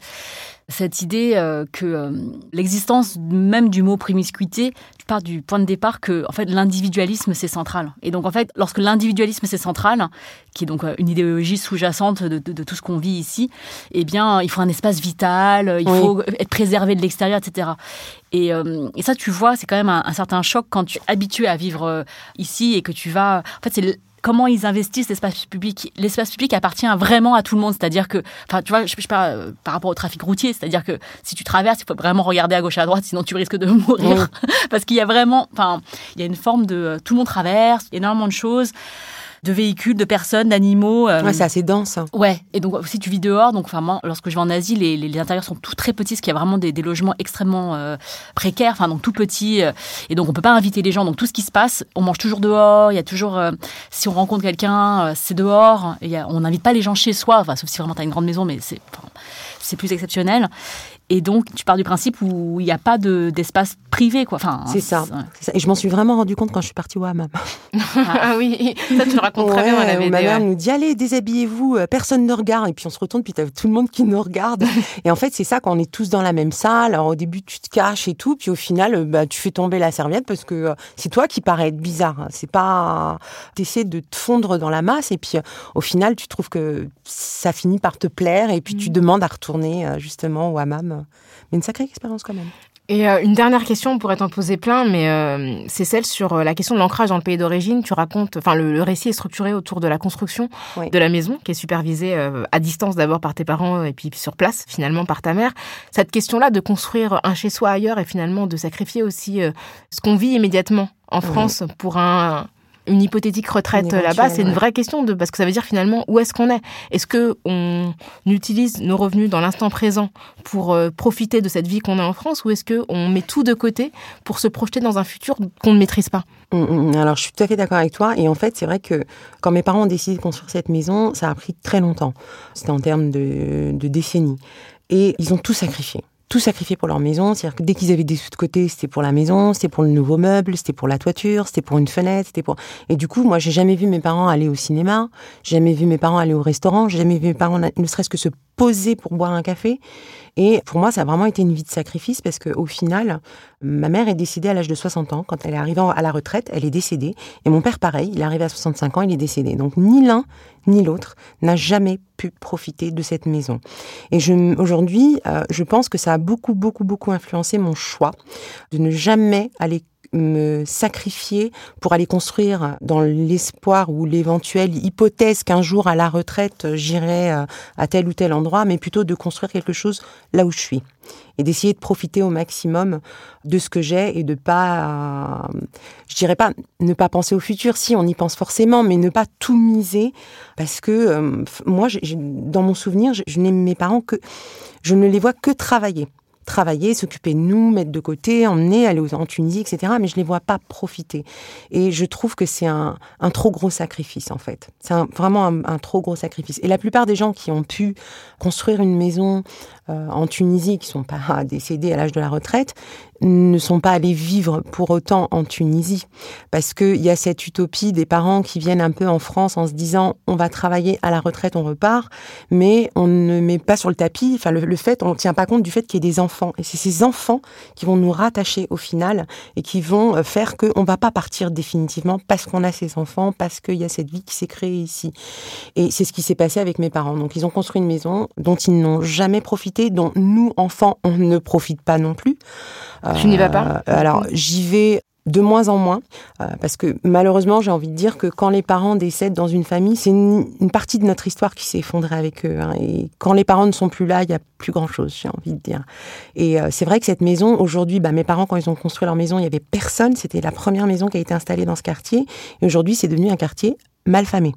cette idée euh, que euh, l'existence même du mot promiscuité, tu pars du point de départ que en fait l'individualisme c'est central. Et donc en fait, lorsque l'individualisme c'est central, qui est donc une idéologie sous-jacente de, de- de tout ce qu'on vit ici, eh bien il faut un espace vital, il Oui. faut être préservé de l'extérieur, etc. Et, euh, et ça, tu vois, c'est quand même un, un certain choc quand tu es habitué à vivre euh, ici et que tu vas. En fait, c'est comment ils investissent l'espace public. L'espace public appartient vraiment à tout le monde. C'est-à-dire que, enfin, tu vois, je, je parle euh, par rapport au trafic routier. C'est-à-dire que si tu traverses, il faut vraiment regarder à gauche et à droite, sinon tu risques de mourir. Parce qu'il y a vraiment, enfin, il y a une forme de euh, tout le monde traverse, il y a énormément de choses, de véhicules, de personnes, d'animaux. euh, Ouais, c'est assez dense. hein. Ouais, et donc si tu vis dehors, donc enfin moi, lorsque je vais en Asie, les, les, les intérieurs sont tout très petits, parce qu'il y a vraiment des, des logements extrêmement euh, précaires, enfin donc tout petits, euh, et donc on peut pas inviter les gens. Donc tout ce qui se passe, on mange toujours dehors. Il y a toujours, euh, si on rencontre quelqu'un, euh, c'est dehors. Et y a- on n'invite pas les gens chez soi, enfin sauf si vraiment tu as une grande maison, mais c'est enfin, c'est plus exceptionnel. Et donc tu pars du principe où il n'y a pas de- d'espace privé, quoi. Enfin, C'est ça. ouais. c'est ça. Et je m'en suis vraiment rendu compte quand je suis partie au hammam. Ah oui, ça tu le racontes très bien dans la BD. ma mère ouais. nous dit allez déshabillez-vous, euh, personne ne regarde et puis on se retourne puis t'as tout le monde qui nous regarde et en fait c'est ça quand on est tous dans la même salle. Alors au début tu te caches et tout puis au final euh, bah tu fais tomber la serviette parce que euh, c'est toi qui paraît être bizarre. C'est pas t'essaies de te fondre dans la masse et puis au final tu trouves que ça finit par te plaire et puis Mm. tu demandes à retourner justement au hammam. Mais une sacrée expérience quand même. Et euh, une dernière question, on pourrait t'en poser plein, mais euh, c'est celle sur euh, la question de l'ancrage dans le pays d'origine. Tu racontes, enfin, le, le récit est structuré autour de la construction Oui. de la maison, qui est supervisée euh, à distance d'abord par tes parents et puis sur place, finalement par ta mère. Cette question-là de construire un chez-soi ailleurs et finalement de sacrifier aussi euh, ce qu'on vit immédiatement en France pour un une hypothétique retraite euh, là-bas, c'est une ouais. vraie question de parce que ça veut dire finalement où est-ce qu'on est? Est-ce que on utilise nos revenus dans l'instant présent pour euh, profiter de cette vie qu'on a en France ou est-ce que on met tout de côté pour se projeter dans un futur qu'on ne maîtrise pas? Mm, mm, Alors, je suis tout à fait d'accord avec toi. Et en fait, c'est vrai que quand mes parents ont décidé de construire cette maison, ça a pris très longtemps. C'était en termes de, de décennies. Et ils ont tout sacrifié. Tout sacrifié pour leur maison. C'est-à-dire que dès qu'ils avaient des sous de côté, c'était pour la maison, c'était pour le nouveau meuble, c'était pour la toiture, c'était pour une fenêtre, c'était pour. Et du coup, moi, j'ai jamais vu mes parents aller au cinéma, j'ai jamais vu mes parents aller au restaurant, j'ai jamais vu mes parents ne serait-ce que se poser pour boire un café. Et pour moi, ça a vraiment été une vie de sacrifice parce qu'au final, ma mère est décédée à l'âge de 60 ans. Quand elle est arrivée à la retraite, elle est décédée. Et mon père, pareil, il est arrivé à 65 ans, il est décédé. Donc ni l'un ni l'autre n'a jamais pu profiter de cette maison. Et aujourd'hui, euh, je pense que ça a beaucoup, beaucoup, beaucoup influencé mon choix de ne jamais aller me sacrifier pour aller construire dans l'espoir ou l'éventuelle hypothèse qu'un jour à la retraite j'irai euh, à tel ou tel endroit, mais plutôt de construire quelque chose là où je suis. Et d'essayer de profiter au maximum de ce que j'ai et de pas, je dirais pas ne pas penser au futur, si on y pense forcément, mais ne pas tout miser parce que euh, moi, dans mon souvenir, je, je n'aime mes parents que, je ne les vois que travailler travailler, s'occuper de nous, mettre de côté, emmener, aller en Tunisie, etc. Mais je les vois pas profiter. Et je trouve que c'est un, trop gros sacrifice, en fait. C'est vraiment un, trop gros sacrifice. Et la plupart des gens qui ont pu construire une maison en Tunisie, qui sont pas décédés à l'âge de la retraite, ne sont pas allés vivre pour autant en Tunisie. Parce qu'il y a cette utopie des parents qui viennent un peu en France en se disant on va travailler à la retraite, on repart, mais on ne met pas sur le tapis, enfin le, le fait, on ne tient pas compte du fait qu'il y ait des enfants. Et c'est ces enfants qui vont nous rattacher au final et qui vont euh, faire qu'on ne va pas partir définitivement parce qu'on a ces enfants, parce qu'il y a cette vie qui s'est créée ici. Et c'est ce qui s'est passé avec mes parents. Donc ils ont construit une maison dont ils n'ont jamais profité, dont nous, enfants, on ne profite pas non plus. Tu n'y vas pas? Euh, Alors j'y vais de moins en moins, euh, parce que malheureusement, j'ai envie de dire que quand les parents décèdent dans une famille, c'est une, une partie de notre histoire qui s'est effondrée avec eux. hein. et quand les parents ne sont plus là, il y a plus grand-chose, j'ai envie de dire. Et euh, c'est vrai que cette maison, aujourd'hui, bah, mes parents, quand ils ont construit leur maison, il y avait personne. C'était la première maison qui a été installée dans ce quartier. Et aujourd'hui, c'est devenu un quartier mal famé.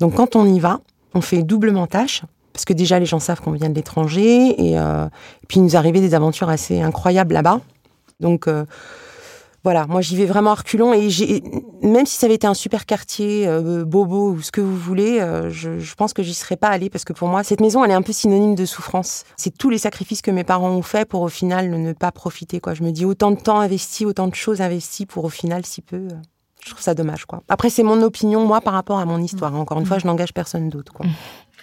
Donc quand on y va, on fait doublement tâche. Parce que déjà, les gens savent qu'on vient de l'étranger. Et, euh, puis, il nous arrivait des aventures assez incroyables là-bas. Donc, euh, voilà, moi, j'y vais vraiment à reculons. Et même si ça avait été un super quartier, euh, bobo ou ce que vous voulez, je, pense que j'y serais pas allée. Parce que pour moi, cette maison, elle est un peu synonyme de souffrance. C'est tous les sacrifices que mes parents ont fait pour, au final, ne pas profiter. Quoi. Je me dis, autant de temps investi, autant de choses investies pour, au final, si peu... Je trouve ça dommage, quoi. Après, c'est mon opinion, moi, par rapport à mon histoire. Encore une fois, je n'engage personne d'autre, quoi.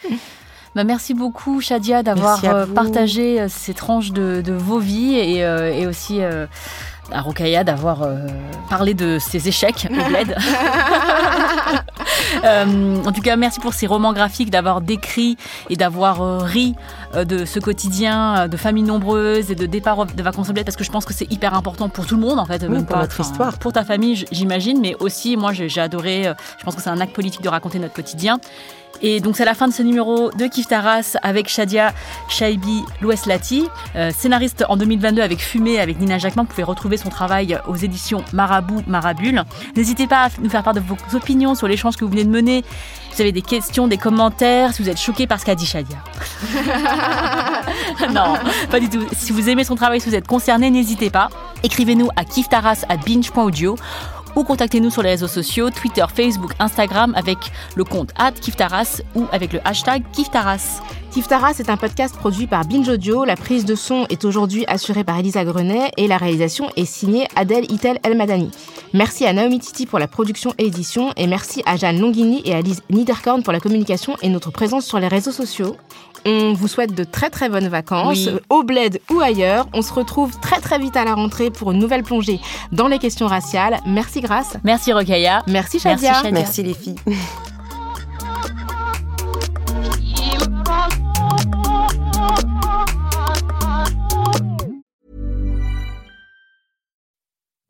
Bah, merci beaucoup, Shadia, d'avoir euh, partagé euh, ces tranches de, de vos vies et, euh, et aussi euh, à Rokaya d'avoir euh, parlé de ses échecs au bled. En tout cas, merci pour ces romans graphiques, d'avoir décrit et d'avoir ri de ce quotidien euh, de familles nombreuses et de départ de vacances au bled, parce que je pense que c'est hyper important pour tout le monde, en fait. Oui, même pour pas- notre histoire. Pour ta famille, j'imagine, mais aussi, moi, j'ai j'ai adoré. euh, Je pense que c'est un acte politique de raconter notre quotidien. Et donc c'est la fin de ce numéro de Kif Taras avec Shadia Shaibi Loueslati, euh, scénariste en 2022 avec Fumée avec Nina Jacquemin. Vous pouvez retrouver son travail aux éditions Marabout Marabule. N'hésitez pas à nous faire part de vos opinions sur l'échange que vous venez de mener. Si vous avez des questions, des commentaires, si vous êtes choqué par ce qu'a dit Shadia. non, pas du tout. Si vous aimez son travail, si vous êtes concerné, n'hésitez pas. Écrivez-nous à kiftaras at binge.audio ou contactez-nous sur les réseaux sociaux, Twitter, Facebook, Instagram avec le compte at kiftaras ou avec le hashtag kiftaras. Kif Taras est un podcast produit par Binge Audio. La prise de son est aujourd'hui assurée par Elisa Grenet et la réalisation est signée Adèle Itel El Madani. Merci à Naomi Titi pour la production et édition et merci à Jeanne Longhini et à Lise Niederkorn pour la communication et notre présence sur les réseaux sociaux. On vous souhaite de très très bonnes vacances, Oui. au bled ou ailleurs. On se retrouve très très vite à la rentrée pour une nouvelle plongée dans les questions raciales. Merci Grace. Merci Rokaya. Merci Merci, Shadia. Shadia. Merci les filles.